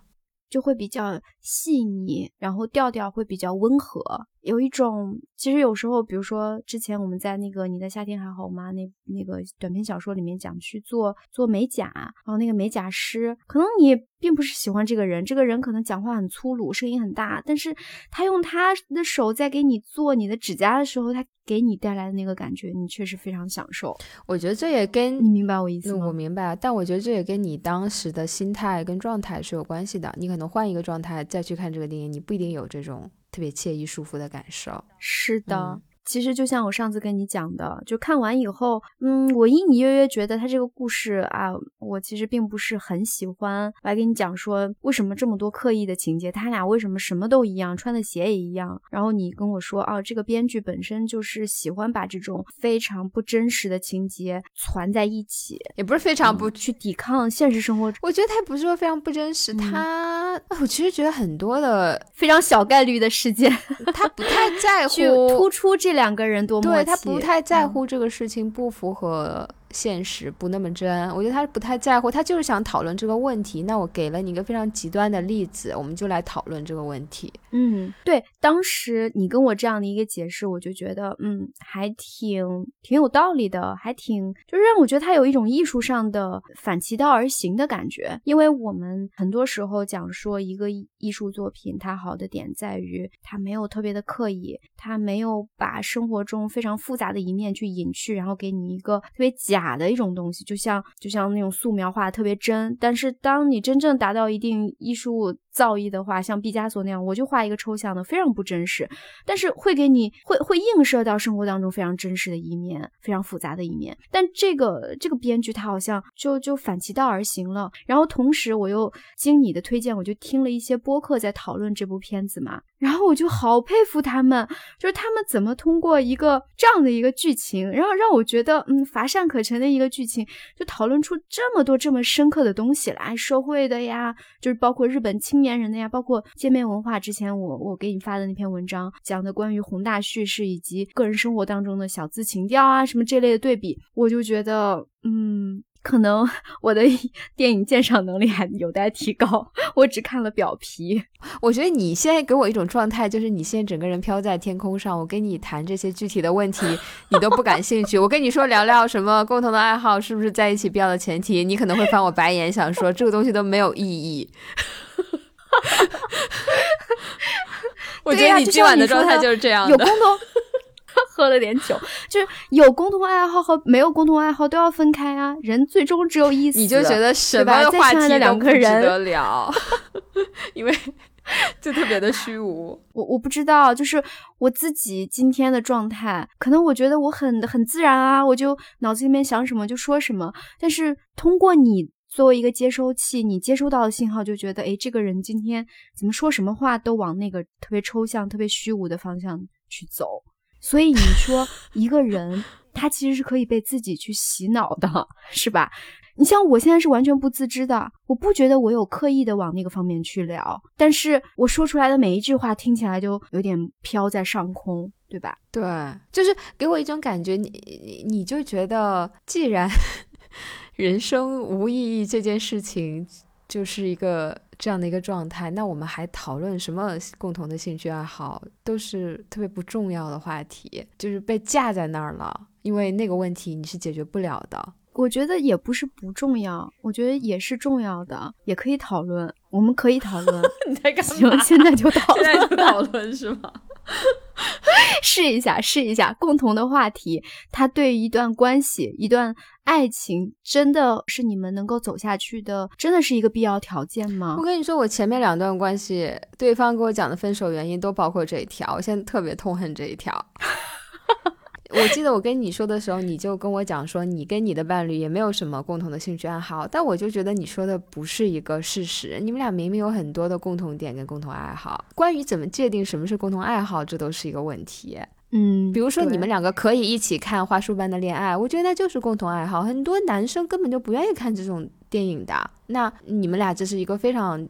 就会比较细腻，然后调调会比较温和，有一种其实有时候，比如说之前我们在那个你的夏天还好吗？那那个短篇小说里面讲去做做美甲，然后那个美甲师，可能你并不是喜欢这个人，这个人可能讲话很粗鲁，声音很大，但是他用他的手在给你做你的指甲的时候，他给你带来的那个感觉，你确实非常享受。我觉得这也跟你明白我意思吗？我明白，但我觉得这也跟你当时的心态跟状态是有关系的。你可能换一个状态再去看这个电影，你不一定有这种特别惬意、舒服的感受。是的。其实就像我上次跟你讲的，就看完以后，嗯，我隐隐约约觉得他这个故事啊，我其实并不是很喜欢。我还跟你讲说，为什么这么多刻意的情节？他俩为什么什么都一样，穿的鞋也一样？然后你跟我说，哦，这个编剧本身就是喜欢把这种非常不真实的情节攒在一起，也不是非常不去抵抗现实生活。我觉得他不是说非常不真实，他，我其实觉得很多的非常小概率的事件，他不太在 乎突出这。两个人多默契对他不太在乎这个事情不符合。现实不那么真，我觉得他不太在乎，他就是想讨论这个问题。那我给了你一个非常极端的例子，我们就来讨论这个问题。嗯，对，当时你跟我这样的一个解释，我就觉得，嗯，还挺挺有道理的，还挺就是让我觉得他有一种艺术上的反其道而行的感觉。因为我们很多时候讲说一个艺术作品，它好的点在于它没有特别的刻意，它没有把生活中非常复杂的一面去隐去，然后给你一个特别假。假的一种东西，就像就像那种素描画特别真，但是当你真正达到一定艺术。造诣的话，像毕加索那样，我就画一个抽象的，非常不真实，但是会给你会会映射到生活当中非常真实的一面，非常复杂的一面。但这个这个编剧他好像就就反其道而行了。然后同时我又经你的推荐，我就听了一些播客在讨论这部片子嘛，然后我就好佩服他们，就是他们怎么通过一个这样的一个剧情，然后让我觉得嗯乏善可陈的一个剧情，就讨论出这么多这么深刻的东西来，社会的呀，就是包括日本青年。人的呀，包括界面文化。之前我我给你发的那篇文章，讲的关于宏大叙事以及个人生活当中的小资情调啊，什么这类的对比，我就觉得，嗯。可能 我的电影鉴赏能力还有待提高，我只看了表皮。我觉得你现在给我一种状态，就是你现在整个人飘在天空上。我跟你谈这些具体的问题，你都不感兴趣。我跟你说聊聊什么共同的爱好，是不是在一起必要的前提，你可能会翻我白眼，想说这个东西都没有意义。我觉得你今晚的状态就是这样的。有共同。喝了点酒，就是有共同爱好和没有共同爱好都要分开啊！人最终只有一死，你就觉得什么话题都不值得聊，因为 就特别的虚无。我我不知道，就是我自己今天的状态，可能我觉得我很很自然啊，我就脑子里面想什么就说什么。但是通过你作为一个接收器，你接收到的信号，就觉得哎，这个人今天怎么说什么话都往那个特别抽象、特别虚无的方向去走。所以你说 一个人他其实是可以被自己去洗脑的，是吧？你像我现在是完全不自知的，我不觉得我有刻意的往那个方面去聊，但是我说出来的每一句话听起来就有点飘在上空，对吧？对，就是给我一种感觉，你你你就觉得，既然人生无意义这件事情就是一个这样的一个状态，那我们还讨论什么共同的兴趣爱好，都是特别不重要的话题，就是被架在那儿了，因为那个问题你是解决不了的。我觉得也不是不重要，我觉得也是重要的，也可以讨论。我们可以讨论。你在干嘛？行，现在就讨论。现在就讨论是吗？试一下，试一下共同的话题。他对一段关系、一段爱情，真的是你们能够走下去的，真的是一个必要条件吗？我跟你说，我前面两段关系，对方给我讲的分手原因都包括这一条，我现在特别痛恨这一条。我记得我跟你说的时候，你就跟我讲说，你跟你的伴侣也没有什么共同的兴趣爱好。但我就觉得你说的不是一个事实，你们俩明明有很多的共同点跟共同爱好。关于怎么界定什么是共同爱好，这都是一个问题。嗯，比如说你们两个可以一起看《花束般的恋爱》，我觉得那就是共同爱好。很多男生根本就不愿意看这种电影的，那你们俩这是一个非常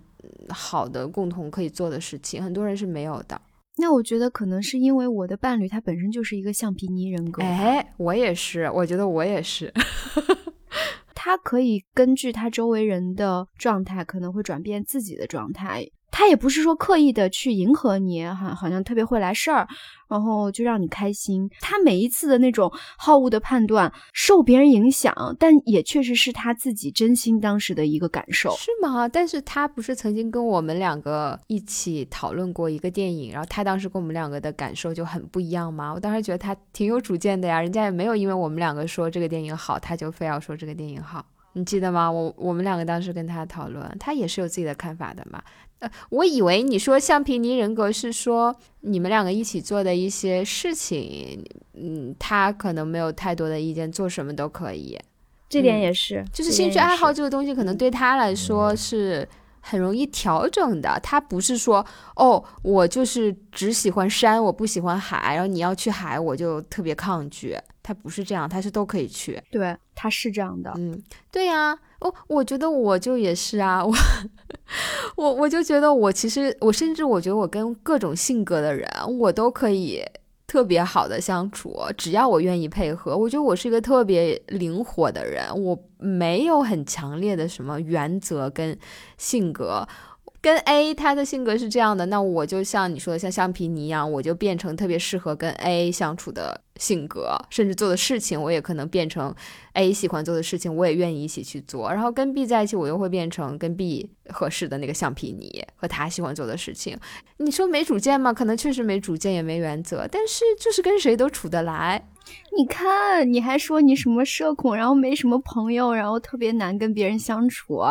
好的共同可以做的事情，很多人是没有的。那我觉得可能是因为我的伴侣他本身就是一个橡皮泥人格。哎，我也是，我觉得我也是。他可以根据他周围人的状态，可能会转变自己的状态。他也不是说刻意的去迎合你，哈，好像特别会来事儿，然后就让你开心。他每一次的那种好恶的判断受别人影响，但也确实是他自己真心当时的一个感受，是吗？但是他不是曾经跟我们两个一起讨论过一个电影，然后他当时跟我们两个的感受就很不一样吗？我当时觉得他挺有主见的呀，人家也没有因为我们两个说这个电影好，他就非要说这个电影好，你记得吗？我我们两个当时跟他讨论，他也是有自己的看法的嘛。呃，我以为你说橡皮泥人格是说你们两个一起做的一些事情，嗯，他可能没有太多的意见，做什么都可以。这点也是，就是兴趣爱好这个东西，可能对他来说是很容易调整的。他不是说哦，我就是只喜欢山，我不喜欢海，然后你要去海，我就特别抗拒。他不是这样，他是都可以去。对，他是这样的。嗯，对呀。哦，我觉得我就也是啊，我我我就觉得我其实我甚至我觉得我跟各种性格的人我都可以特别好的相处，只要我愿意配合。我觉得我是一个特别灵活的人，我没有很强烈的什么原则跟性格。跟 A 他的性格是这样的，那我就像你说的，像橡皮泥一样，我就变成特别适合跟 A 相处的性格，甚至做的事情，我也可能变成 A 喜欢做的事情，我也愿意一起去做。然后跟 B 在一起，我又会变成跟 B 合适的那个橡皮泥，和他喜欢做的事情。你说没主见吗？可能确实没主见，也没原则，但是就是跟谁都处得来。你看，你还说你什么社恐，然后没什么朋友，然后特别难跟别人相处，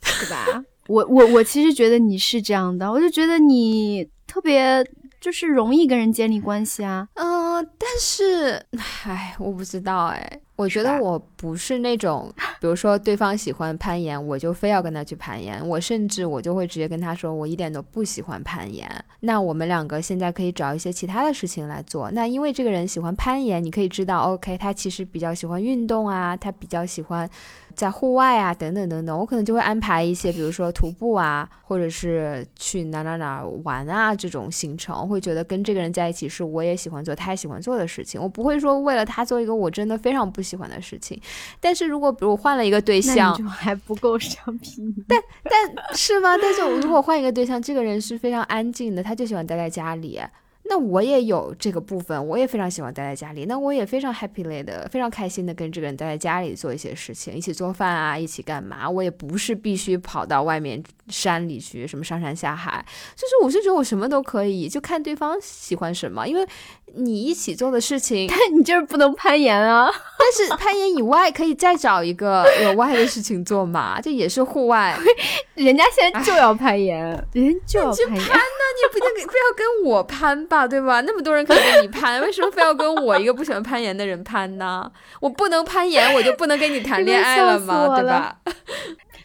对吧？我我我其实觉得你是这样的，我就觉得你特别就是容易跟人建立关系啊。嗯，但是，唉，我不知道哎。我觉得我不是那种，比如说对方喜欢攀岩，我就非要跟他去攀岩。我甚至我就会直接跟他说，我一点都不喜欢攀岩。那我们两个现在可以找一些其他的事情来做。那因为这个人喜欢攀岩，你可以知道，OK，他其实比较喜欢运动啊，他比较喜欢。在户外啊，等等等等，我可能就会安排一些，比如说徒步啊，或者是去哪哪哪玩啊这种行程。我会觉得跟这个人在一起是我也喜欢做，他也喜欢做的事情。我不会说为了他做一个我真的非常不喜欢的事情。但是如果比如换了一个对象，就还不够上皮。但但是吗？但是我如果换一个对象，这个人是非常安静的，他就喜欢待在家里。那我也有这个部分，我也非常喜欢待在家里。那我也非常 happy 的，非常开心的跟这个人待在家里做一些事情，一起做饭啊，一起干嘛？我也不是必须跑到外面山里去，什么上山下海。就是我是觉得我什么都可以，就看对方喜欢什么。因为你一起做的事情，但你就是不能攀岩啊。但是攀岩以外，可以再找一个额外的事情做嘛？这也是户外。人家现在就要攀岩，人就要攀岩。你不定非要跟我攀吧，对吧？那么多人可以跟你攀，为什么非要跟我一个不喜欢攀岩的人攀呢？我不能攀岩，我就不能跟你谈恋爱了吗？对吧？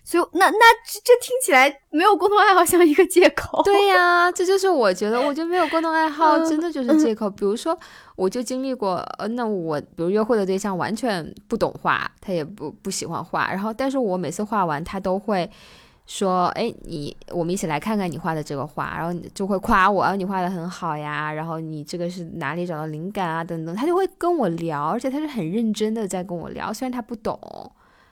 所以那那这这听起来没有共同爱好像一个借口。对呀，这就是我觉得，我觉得没有共同爱好真的就是借口。比如说。我就经历过，呃，那我比如约会的对象完全不懂画，他也不不喜欢画，然后但是我每次画完，他都会说，哎，你我们一起来看看你画的这个画，然后你就会夸我，你画的很好呀，然后你这个是哪里找到灵感啊，等等，他就会跟我聊，而且他是很认真的在跟我聊，虽然他不懂。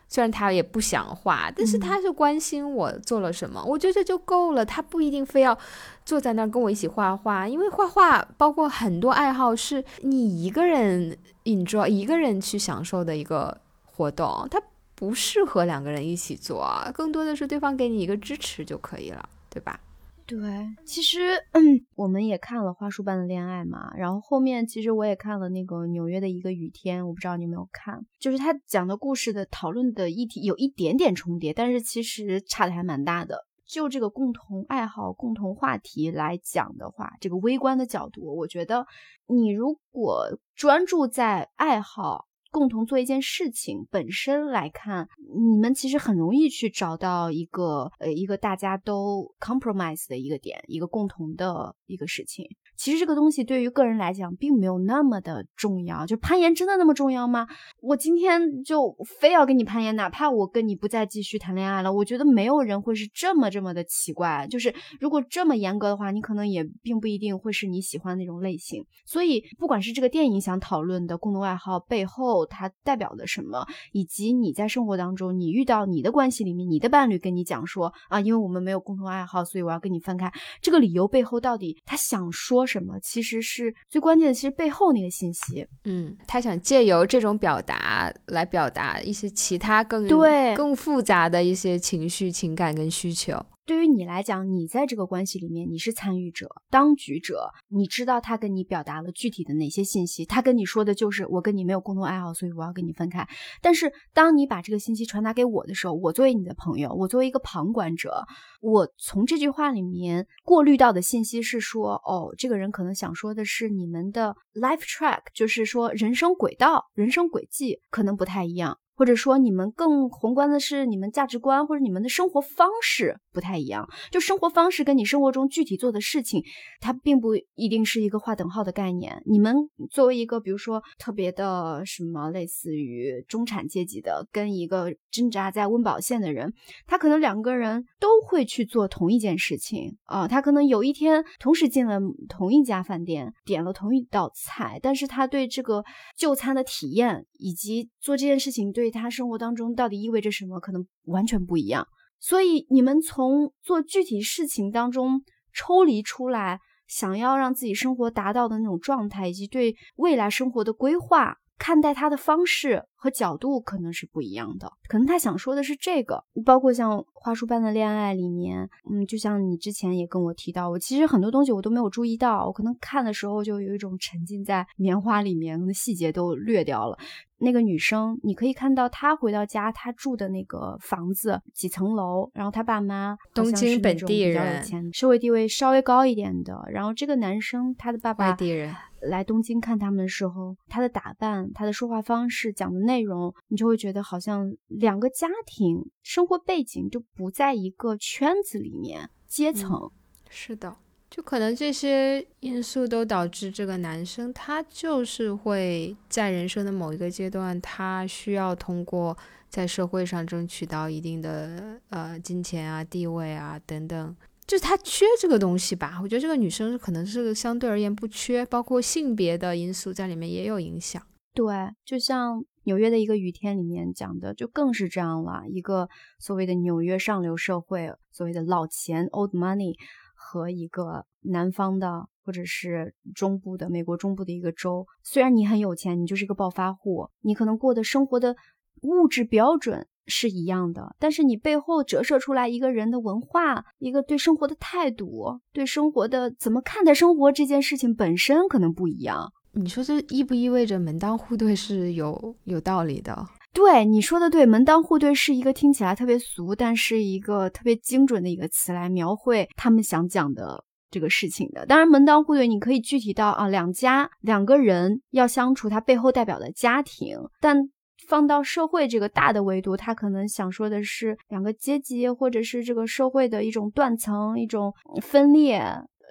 虽然他也不想画，但是他是关心我做了什么，我觉得这就够了。他不一定非要坐在那儿跟我一起画画，因为画画包括很多爱好是你一个人 enjoy 一个人去享受的一个活动，它不适合两个人一起做，更多的是对方给你一个支持就可以了，对吧？对，其实嗯，我们也看了《花束般的恋爱》嘛，然后后面其实我也看了那个《纽约的一个雨天》，我不知道你有没有看，就是他讲的故事的讨论的议题有一点点重叠，但是其实差的还蛮大的。就这个共同爱好、共同话题来讲的话，这个微观的角度，我觉得你如果专注在爱好。共同做一件事情本身来看，你们其实很容易去找到一个呃一个大家都 compromise 的一个点，一个共同的一个事情。其实这个东西对于个人来讲并没有那么的重要，就攀岩真的那么重要吗？我今天就非要跟你攀岩，哪怕我跟你不再继续谈恋爱了，我觉得没有人会是这么这么的奇怪。就是如果这么严格的话，你可能也并不一定会是你喜欢那种类型。所以不管是这个电影想讨论的共同爱好背后它代表的什么，以及你在生活当中你遇到你的关系里面，你的伴侣跟你讲说啊，因为我们没有共同爱好，所以我要跟你分开，这个理由背后到底他想说。什么其实是最关键的，其实背后那个信息，嗯，他想借由这种表达来表达一些其他更对更复杂的一些情绪、情感跟需求。对于你来讲，你在这个关系里面，你是参与者、当局者，你知道他跟你表达了具体的哪些信息？他跟你说的就是我跟你没有共同爱好，所以我要跟你分开。但是当你把这个信息传达给我的时候，我作为你的朋友，我作为一个旁观者，我从这句话里面过滤到的信息是说，哦，这个人可能想说的是你们的 life track，就是说人生轨道、人生轨迹可能不太一样。或者说，你们更宏观的是你们价值观或者你们的生活方式不太一样。就生活方式跟你生活中具体做的事情，它并不一定是一个划等号的概念。你们作为一个，比如说特别的什么，类似于中产阶级的，跟一个挣扎在温饱线的人，他可能两个人都会去做同一件事情啊。他可能有一天同时进了同一家饭店，点了同一道菜，但是他对这个就餐的体验以及做这件事情对。对他生活当中到底意味着什么，可能完全不一样。所以你们从做具体事情当中抽离出来，想要让自己生活达到的那种状态，以及对未来生活的规划，看待它的方式和角度可能是不一样的。可能他想说的是这个，包括像《花束般的恋爱》里面，嗯，就像你之前也跟我提到，我其实很多东西我都没有注意到，我可能看的时候就有一种沉浸在棉花里面，可能细节都略掉了。那个女生，你可以看到她回到家，她住的那个房子几层楼，然后她爸妈东京本地人，社会地位稍微高一点的。然后这个男生，他的爸爸外地人来东京看他们的时候，他的打扮、他的说话方式、讲的内容，你就会觉得好像两个家庭生活背景就不在一个圈子里面，阶层是的。就可能这些因素都导致这个男生，他就是会在人生的某一个阶段，他需要通过在社会上争取到一定的呃金钱啊、地位啊等等，就是他缺这个东西吧。我觉得这个女生可能是相对而言不缺，包括性别的因素在里面也有影响。对，就像纽约的一个雨天里面讲的，就更是这样了。一个所谓的纽约上流社会，所谓的老钱 （old money）。和一个南方的或者是中部的美国中部的一个州，虽然你很有钱，你就是一个暴发户，你可能过的生活的物质标准是一样的，但是你背后折射出来一个人的文化，一个对生活的态度，对生活的怎么看待生活这件事情本身可能不一样。你说这意不意味着门当户对是有有道理的？对你说的对，门当户对是一个听起来特别俗，但是一个特别精准的一个词来描绘他们想讲的这个事情的。当然，门当户对你可以具体到啊，两家两个人要相处，它背后代表的家庭。但放到社会这个大的维度，他可能想说的是两个阶级，或者是这个社会的一种断层、一种分裂。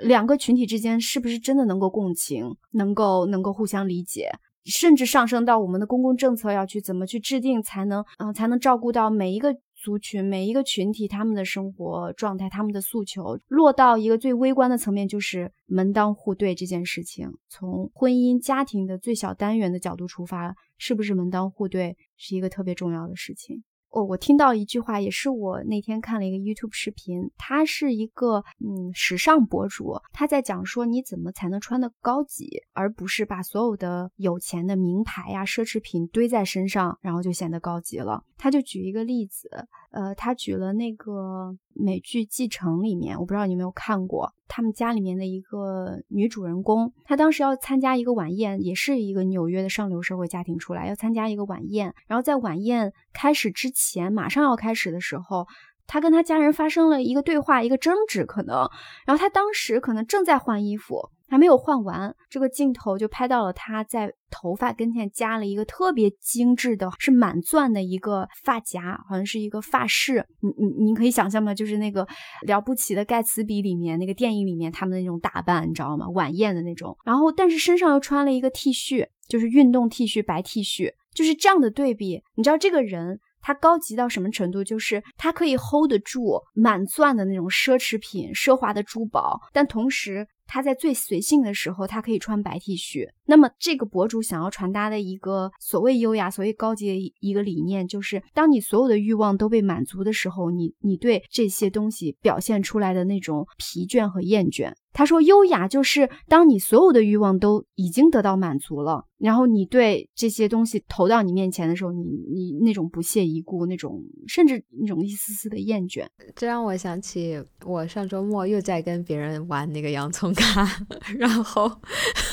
两个群体之间是不是真的能够共情，能够能够互相理解，甚至上升到我们的公共政策要去怎么去制定，才能嗯才能照顾到每一个族群、每一个群体他们的生活状态、他们的诉求，落到一个最微观的层面，就是门当户对这件事情。从婚姻家庭的最小单元的角度出发，是不是门当户对是一个特别重要的事情？哦，我听到一句话，也是我那天看了一个 YouTube 视频，他是一个嗯时尚博主，他在讲说你怎么才能穿的高级，而不是把所有的有钱的名牌呀、奢侈品堆在身上，然后就显得高级了。他就举一个例子，呃，他举了那个美剧《继承》里面，我不知道你有没有看过，他们家里面的一个女主人公，她当时要参加一个晚宴，也是一个纽约的上流社会家庭出来，要参加一个晚宴，然后在晚宴开始之前，马上要开始的时候，她跟她家人发生了一个对话，一个争执可能，然后她当时可能正在换衣服。还没有换完，这个镜头就拍到了他在头发跟前加了一个特别精致的，是满钻的一个发夹，好像是一个发饰。你你你可以想象吗？就是那个了不起的盖茨比里面那个电影里面他们的那种打扮，你知道吗？晚宴的那种。然后，但是身上又穿了一个 T 恤，就是运动 T 恤，白 T 恤，就是这样的对比。你知道这个人他高级到什么程度？就是他可以 hold 得住满钻的那种奢侈品、奢华的珠宝，但同时。他在最随性的时候，他可以穿白 T 恤。那么，这个博主想要传达的一个所谓优雅、所谓高级的一个理念，就是当你所有的欲望都被满足的时候，你你对这些东西表现出来的那种疲倦和厌倦。他说：“优雅就是当你所有的欲望都已经得到满足了，然后你对这些东西投到你面前的时候，你你那种不屑一顾，那种甚至那种一丝丝的厌倦。”这让我想起我上周末又在跟别人玩那个洋葱卡，然后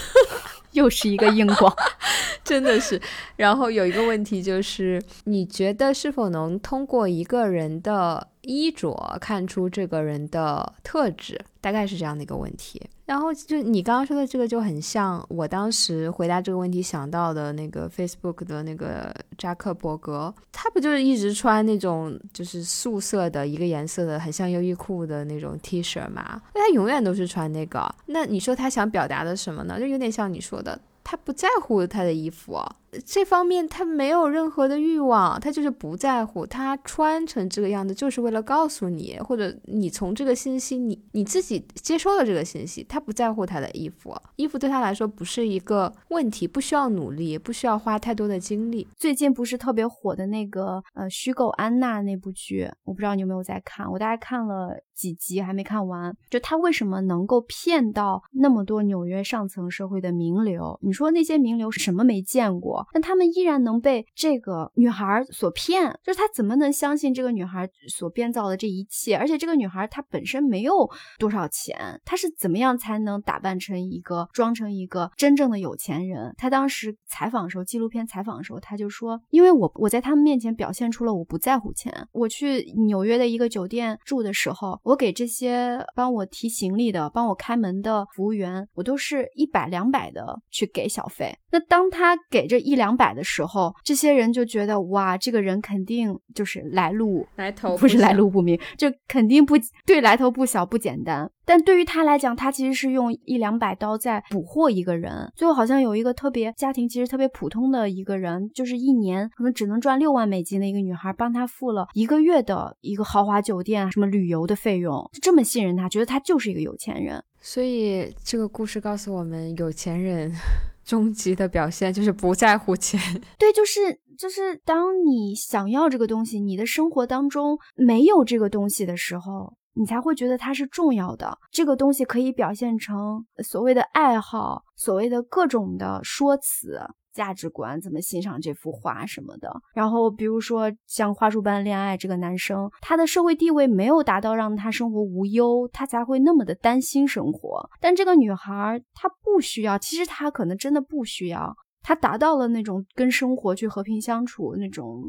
又是一个硬广，真的是。然后有一个问题就是，你觉得是否能通过一个人的？衣着看出这个人的特质，大概是这样的一个问题。然后就你刚刚说的这个就很像我当时回答这个问题想到的那个 Facebook 的那个扎克伯格，他不就是一直穿那种就是素色的一个颜色的很像优衣库的那种 T 恤嘛？那他永远都是穿那个。那你说他想表达的什么呢？就有点像你说的，他不在乎他的衣服。这方面他没有任何的欲望，他就是不在乎。他穿成这个样子，就是为了告诉你，或者你从这个信息，你你自己接收了这个信息。他不在乎他的衣服，衣服对他来说不是一个问题，不需要努力，不需要花太多的精力。最近不是特别火的那个呃虚构安娜那部剧，我不知道你有没有在看，我大概看了几集还没看完。就他为什么能够骗到那么多纽约上层社会的名流？你说那些名流什么没见过？但他们依然能被这个女孩所骗，就是他怎么能相信这个女孩所编造的这一切？而且这个女孩她本身没有多少钱，她是怎么样才能打扮成一个装成一个真正的有钱人？她当时采访的时候，纪录片采访的时候，她就说：“因为我我在他们面前表现出了我不在乎钱。我去纽约的一个酒店住的时候，我给这些帮我提行李的、帮我开门的服务员，我都是一百两百的去给小费。那当他给这一。”一两百的时候，这些人就觉得哇，这个人肯定就是来路来头不是来路不明，就肯定不对，来头不小不简单。但对于他来讲，他其实是用一两百刀在捕获一个人。最后好像有一个特别家庭，其实特别普通的一个人，就是一年可能只能赚六万美金的一个女孩，帮他付了一个月的一个豪华酒店什么旅游的费用，就这么信任他，觉得他就是一个有钱人。所以这个故事告诉我们，有钱人。终极的表现就是不在乎钱，对，就是就是，当你想要这个东西，你的生活当中没有这个东西的时候，你才会觉得它是重要的。这个东西可以表现成所谓的爱好，所谓的各种的说辞。价值观怎么欣赏这幅画什么的，然后比如说像花束般恋爱这个男生，他的社会地位没有达到让他生活无忧，他才会那么的担心生活。但这个女孩她不需要，其实她可能真的不需要，她达到了那种跟生活去和平相处那种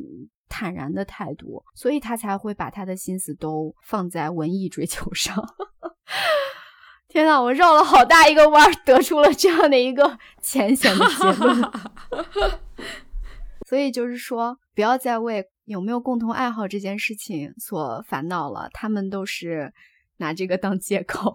坦然的态度，所以他才会把他的心思都放在文艺追求上。天呐，我绕了好大一个弯，得出了这样的一个 浅显的结论。所以就是说，不要再为有没有共同爱好这件事情所烦恼了。他们都是拿这个当借口。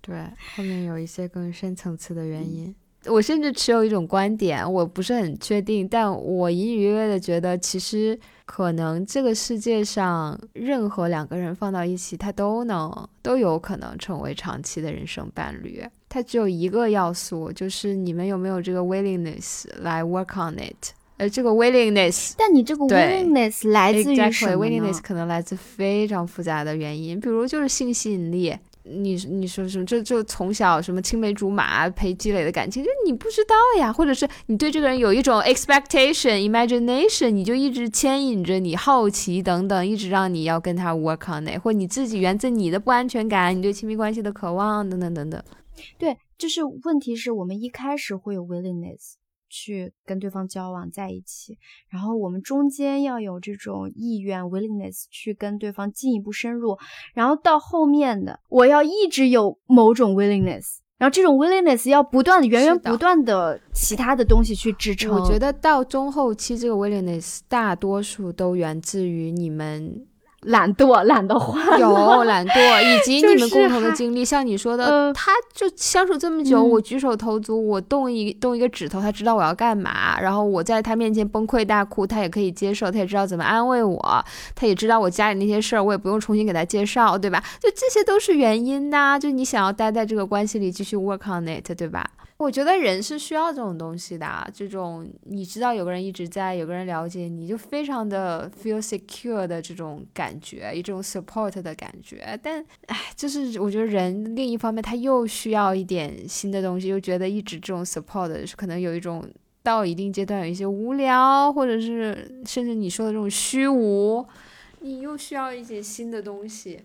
对，后面有一些更深层次的原因。我甚至持有一种观点，我不是很确定，但我隐隐约约的觉得，其实可能这个世界上任何两个人放到一起，他都能都有可能成为长期的人生伴侣。它只有一个要素，就是你们有没有这个 willingness 来 work on it。呃，这个 willingness，但你这个 willingness 来自于什么？willingness 可能来自非常复杂的原因，比如就是性吸引力。你你说什么？这就从小什么青梅竹马陪积累的感情，就你不知道呀，或者是你对这个人有一种 expectation、imagination，你就一直牵引着你好奇等等，一直让你要跟他 work on it，或你自己源自你的不安全感，你对亲密关系的渴望等等等等。对，就是问题是我们一开始会有 willingness。去跟对方交往在一起，然后我们中间要有这种意愿 willingness 去跟对方进一步深入，然后到后面的我要一直有某种 willingness，然后这种 willingness 要不断的源源不断的其他的东西去支撑。我觉得到中后期这个 willingness 大多数都源自于你们。懒惰，懒得换，有懒惰，以及 你们共同的经历，像你说的，他就相处这么久，我举手投足，我动一动一个指头，他知道我要干嘛，然后我在他面前崩溃大哭，他也可以接受，他也知道怎么安慰我，他也知道我家里那些事儿，我也不用重新给他介绍，对吧？就这些都是原因呐，就你想要待在这个关系里继续 work on it，对吧？我觉得人是需要这种东西的，这种你知道有个人一直在，有个人了解你，就非常的 feel secure 的这种感觉，一种 support 的感觉。但唉，就是我觉得人另一方面他又需要一点新的东西，又觉得一直这种 support 可能有一种到一定阶段有一些无聊，或者是甚至你说的这种虚无，你又需要一些新的东西。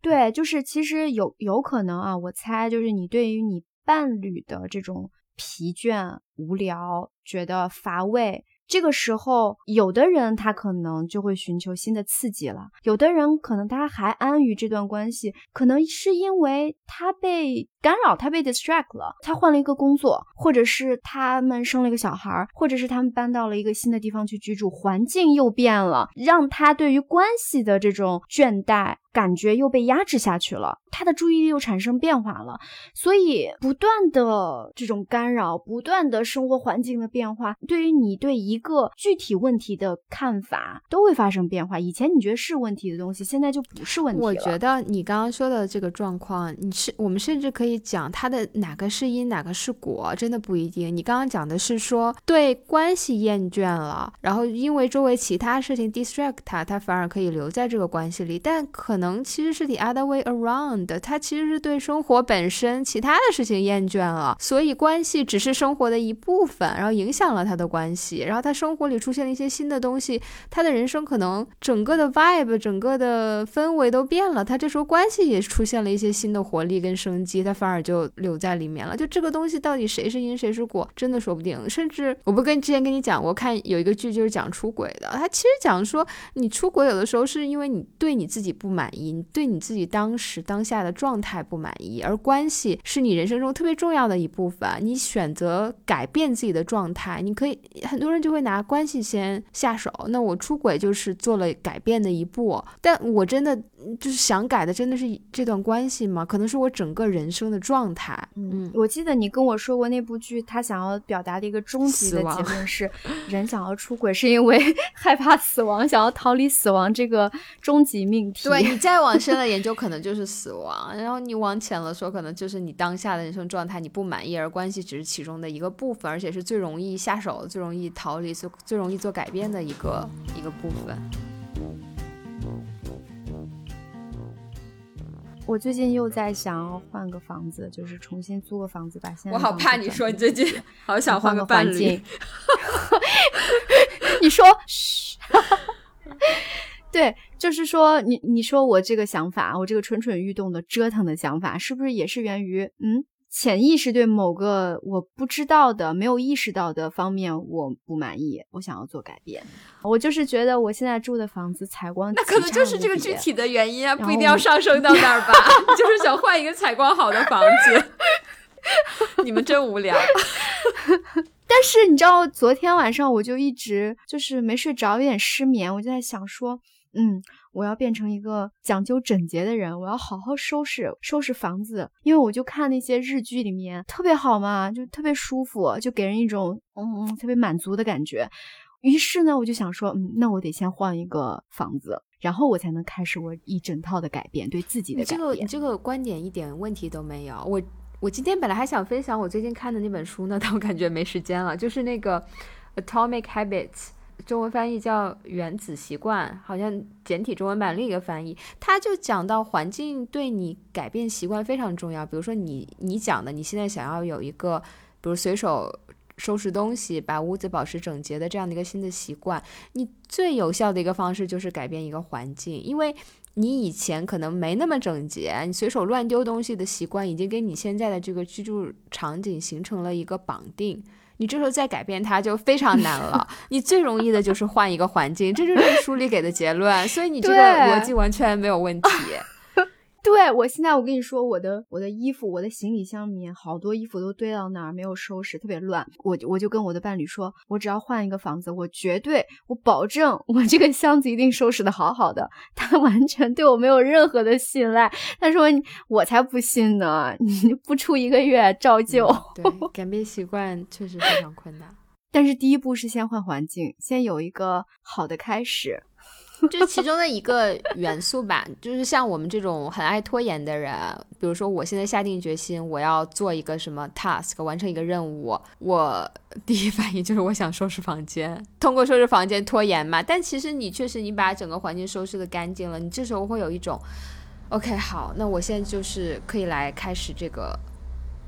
对，就是其实有有可能啊，我猜就是你对于你。伴侣的这种疲倦、无聊、觉得乏味。这个时候，有的人他可能就会寻求新的刺激了；有的人可能他还安于这段关系，可能是因为他被干扰，他被 distract 了，他换了一个工作，或者是他们生了一个小孩，或者是他们搬到了一个新的地方去居住，环境又变了，让他对于关系的这种倦怠感觉又被压制下去了，他的注意力又产生变化了，所以不断的这种干扰，不断的生活环境的变化，对于你对一一个具体问题的看法都会发生变化。以前你觉得是问题的东西，现在就不是问题了。我觉得你刚刚说的这个状况，你是我们甚至可以讲他的哪个是因，哪个是果，真的不一定。你刚刚讲的是说对关系厌倦了，然后因为周围其他事情 distract 他，他反而可以留在这个关系里。但可能其实是 the other way around，他其实是对生活本身其他的事情厌倦了，所以关系只是生活的一部分，然后影响了他的关系，然后。他生活里出现了一些新的东西，他的人生可能整个的 vibe、整个的氛围都变了。他这时候关系也出现了一些新的活力跟生机，他反而就留在里面了。就这个东西到底谁是因谁是果，真的说不定。甚至我不跟之前跟你讲过，看有一个剧就是讲出轨的，他其实讲说你出轨有的时候是因为你对你自己不满你对你自己当时当下的状态不满意，而关系是你人生中特别重要的一部分。你选择改变自己的状态，你可以很多人就。会拿关系先下手，那我出轨就是做了改变的一步，但我真的就是想改的，真的是这段关系吗？可能是我整个人生的状态。嗯，我记得你跟我说过那部剧，他想要表达的一个终极的结论是，人想要出轨是因为 害怕死亡，想要逃离死亡这个终极命题。对 你再往深了研究，可能就是死亡；然后你往浅了说，可能就是你当下的人生状态你不满意，而关系只是其中的一个部分，而且是最容易下手、最容易逃离。最最容易做改变的一个一个部分。我最近又在想要换个房子，就是重新租个房子吧。现在我好怕你说你最近 好想换个环境。你说，嘘。对，就是说你你说我这个想法，我这个蠢蠢欲动的折腾的想法，是不是也是源于嗯？潜意识对某个我不知道的、没有意识到的方面我不满意，我想要做改变。我就是觉得我现在住的房子采光，那可能就是这个具体的原因啊，不一定要上升到那儿吧。就是想换一个采光好的房子。你们真无聊。但是你知道，昨天晚上我就一直就是没睡着，有点失眠。我就在想说。嗯，我要变成一个讲究整洁的人，我要好好收拾收拾房子，因为我就看那些日剧里面特别好嘛，就特别舒服，就给人一种嗯特别满足的感觉。于是呢，我就想说，嗯，那我得先换一个房子，然后我才能开始我一整套的改变，对自己的改变。这个你这个观点一点问题都没有。我我今天本来还想分享我最近看的那本书呢，但我感觉没时间了。就是那个《Atomic Habits》，中文翻译叫《原子习惯》，好像简体中文版另一个翻译，它就讲到环境对你改变习惯非常重要。比如说你你讲的，你现在想要有一个，比如随手。收拾东西，把屋子保持整洁的这样的一个新的习惯，你最有效的一个方式就是改变一个环境，因为你以前可能没那么整洁，你随手乱丢东西的习惯已经跟你现在的这个居住场景形成了一个绑定，你这时候再改变它就非常难了。你最容易的就是换一个环境，这就是书里给的结论，所以你这个逻辑完全没有问题。对我现在，我跟你说，我的我的衣服，我的行李箱里面好多衣服都堆到那儿，没有收拾，特别乱。我我就跟我的伴侣说，我只要换一个房子，我绝对，我保证，我这个箱子一定收拾的好好的。他完全对我没有任何的信赖，他说我才不信呢，你不出一个月照旧。对，改变习惯确实非常困难，但是第一步是先换环境，先有一个好的开始。这是其中的一个元素吧，就是像我们这种很爱拖延的人，比如说我现在下定决心我要做一个什么 task，完成一个任务，我第一反应就是我想收拾房间，通过收拾房间拖延嘛。但其实你确实你把整个环境收拾的干净了，你这时候会有一种，OK，好，那我现在就是可以来开始这个。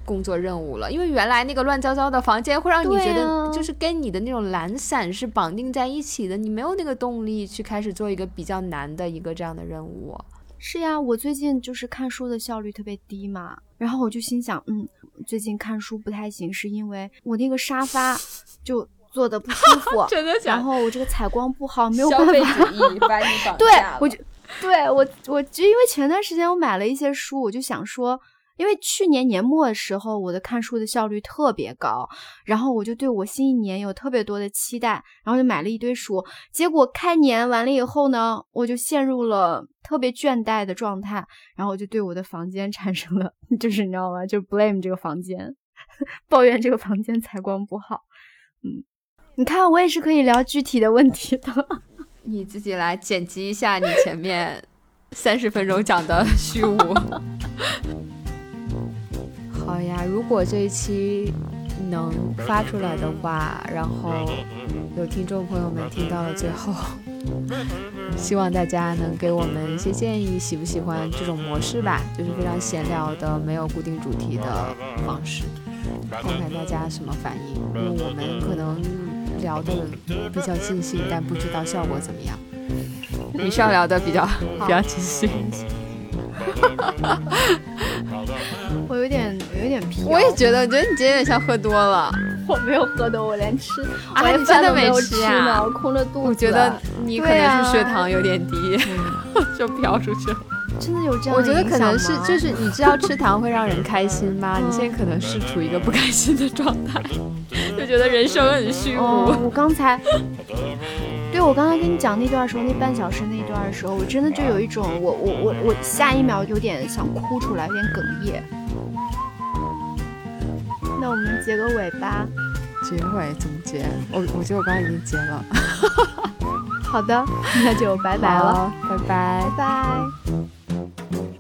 工作任务了，因为原来那个乱糟糟的房间会让你觉得，就是跟你的那种懒散是绑定在一起的，你没有那个动力去开始做一个比较难的一个这样的任务。是呀，我最近就是看书的效率特别低嘛，然后我就心想，嗯，最近看书不太行，是因为我那个沙发就坐的不舒服，真的然后我这个采光不好，没有办法把你把你绑。对，我就对我我就因为前段时间我买了一些书，我就想说。因为去年年末的时候，我的看书的效率特别高，然后我就对我新一年有特别多的期待，然后就买了一堆书。结果开年完了以后呢，我就陷入了特别倦怠的状态，然后我就对我的房间 产生了，就是你知道吗？就 blame 这个房间，抱怨这个房间采光不好。嗯，你看我也是可以聊具体的问题的，你自己来剪辑一下你前面三十分钟讲的虚无。好呀，如果这一期能发出来的话，然后有听众朋友们听到了最后，希望大家能给我们一些建议，喜不喜欢这种模式吧？就是非常闲聊的，没有固定主题的方式，看看大家什么反应。因为我们可能聊的比较尽兴，但不知道效果怎么样。你上聊的比较比较尽兴。我有点有点疲，我也觉得，我觉得你今天有点像喝多了。我没有喝多，我连吃，我连饭都没吃呢，我空着肚子。我觉得你可能是血糖有点低，就飘出去了。真的有这样？我觉得可能是，就是你知道吃糖会让人开心吗？你现在可能是处于一个不开心的状态，就觉得人生很虚无。我刚才。对，我刚才跟你讲那段时候，那半小时那段的时候，我真的就有一种，我我我我下一秒有点想哭出来，有点哽咽。那我们结个尾吧。结尾怎么结？我我觉得我刚才已经结了。好的，那就拜拜了，拜拜拜拜。Thank you.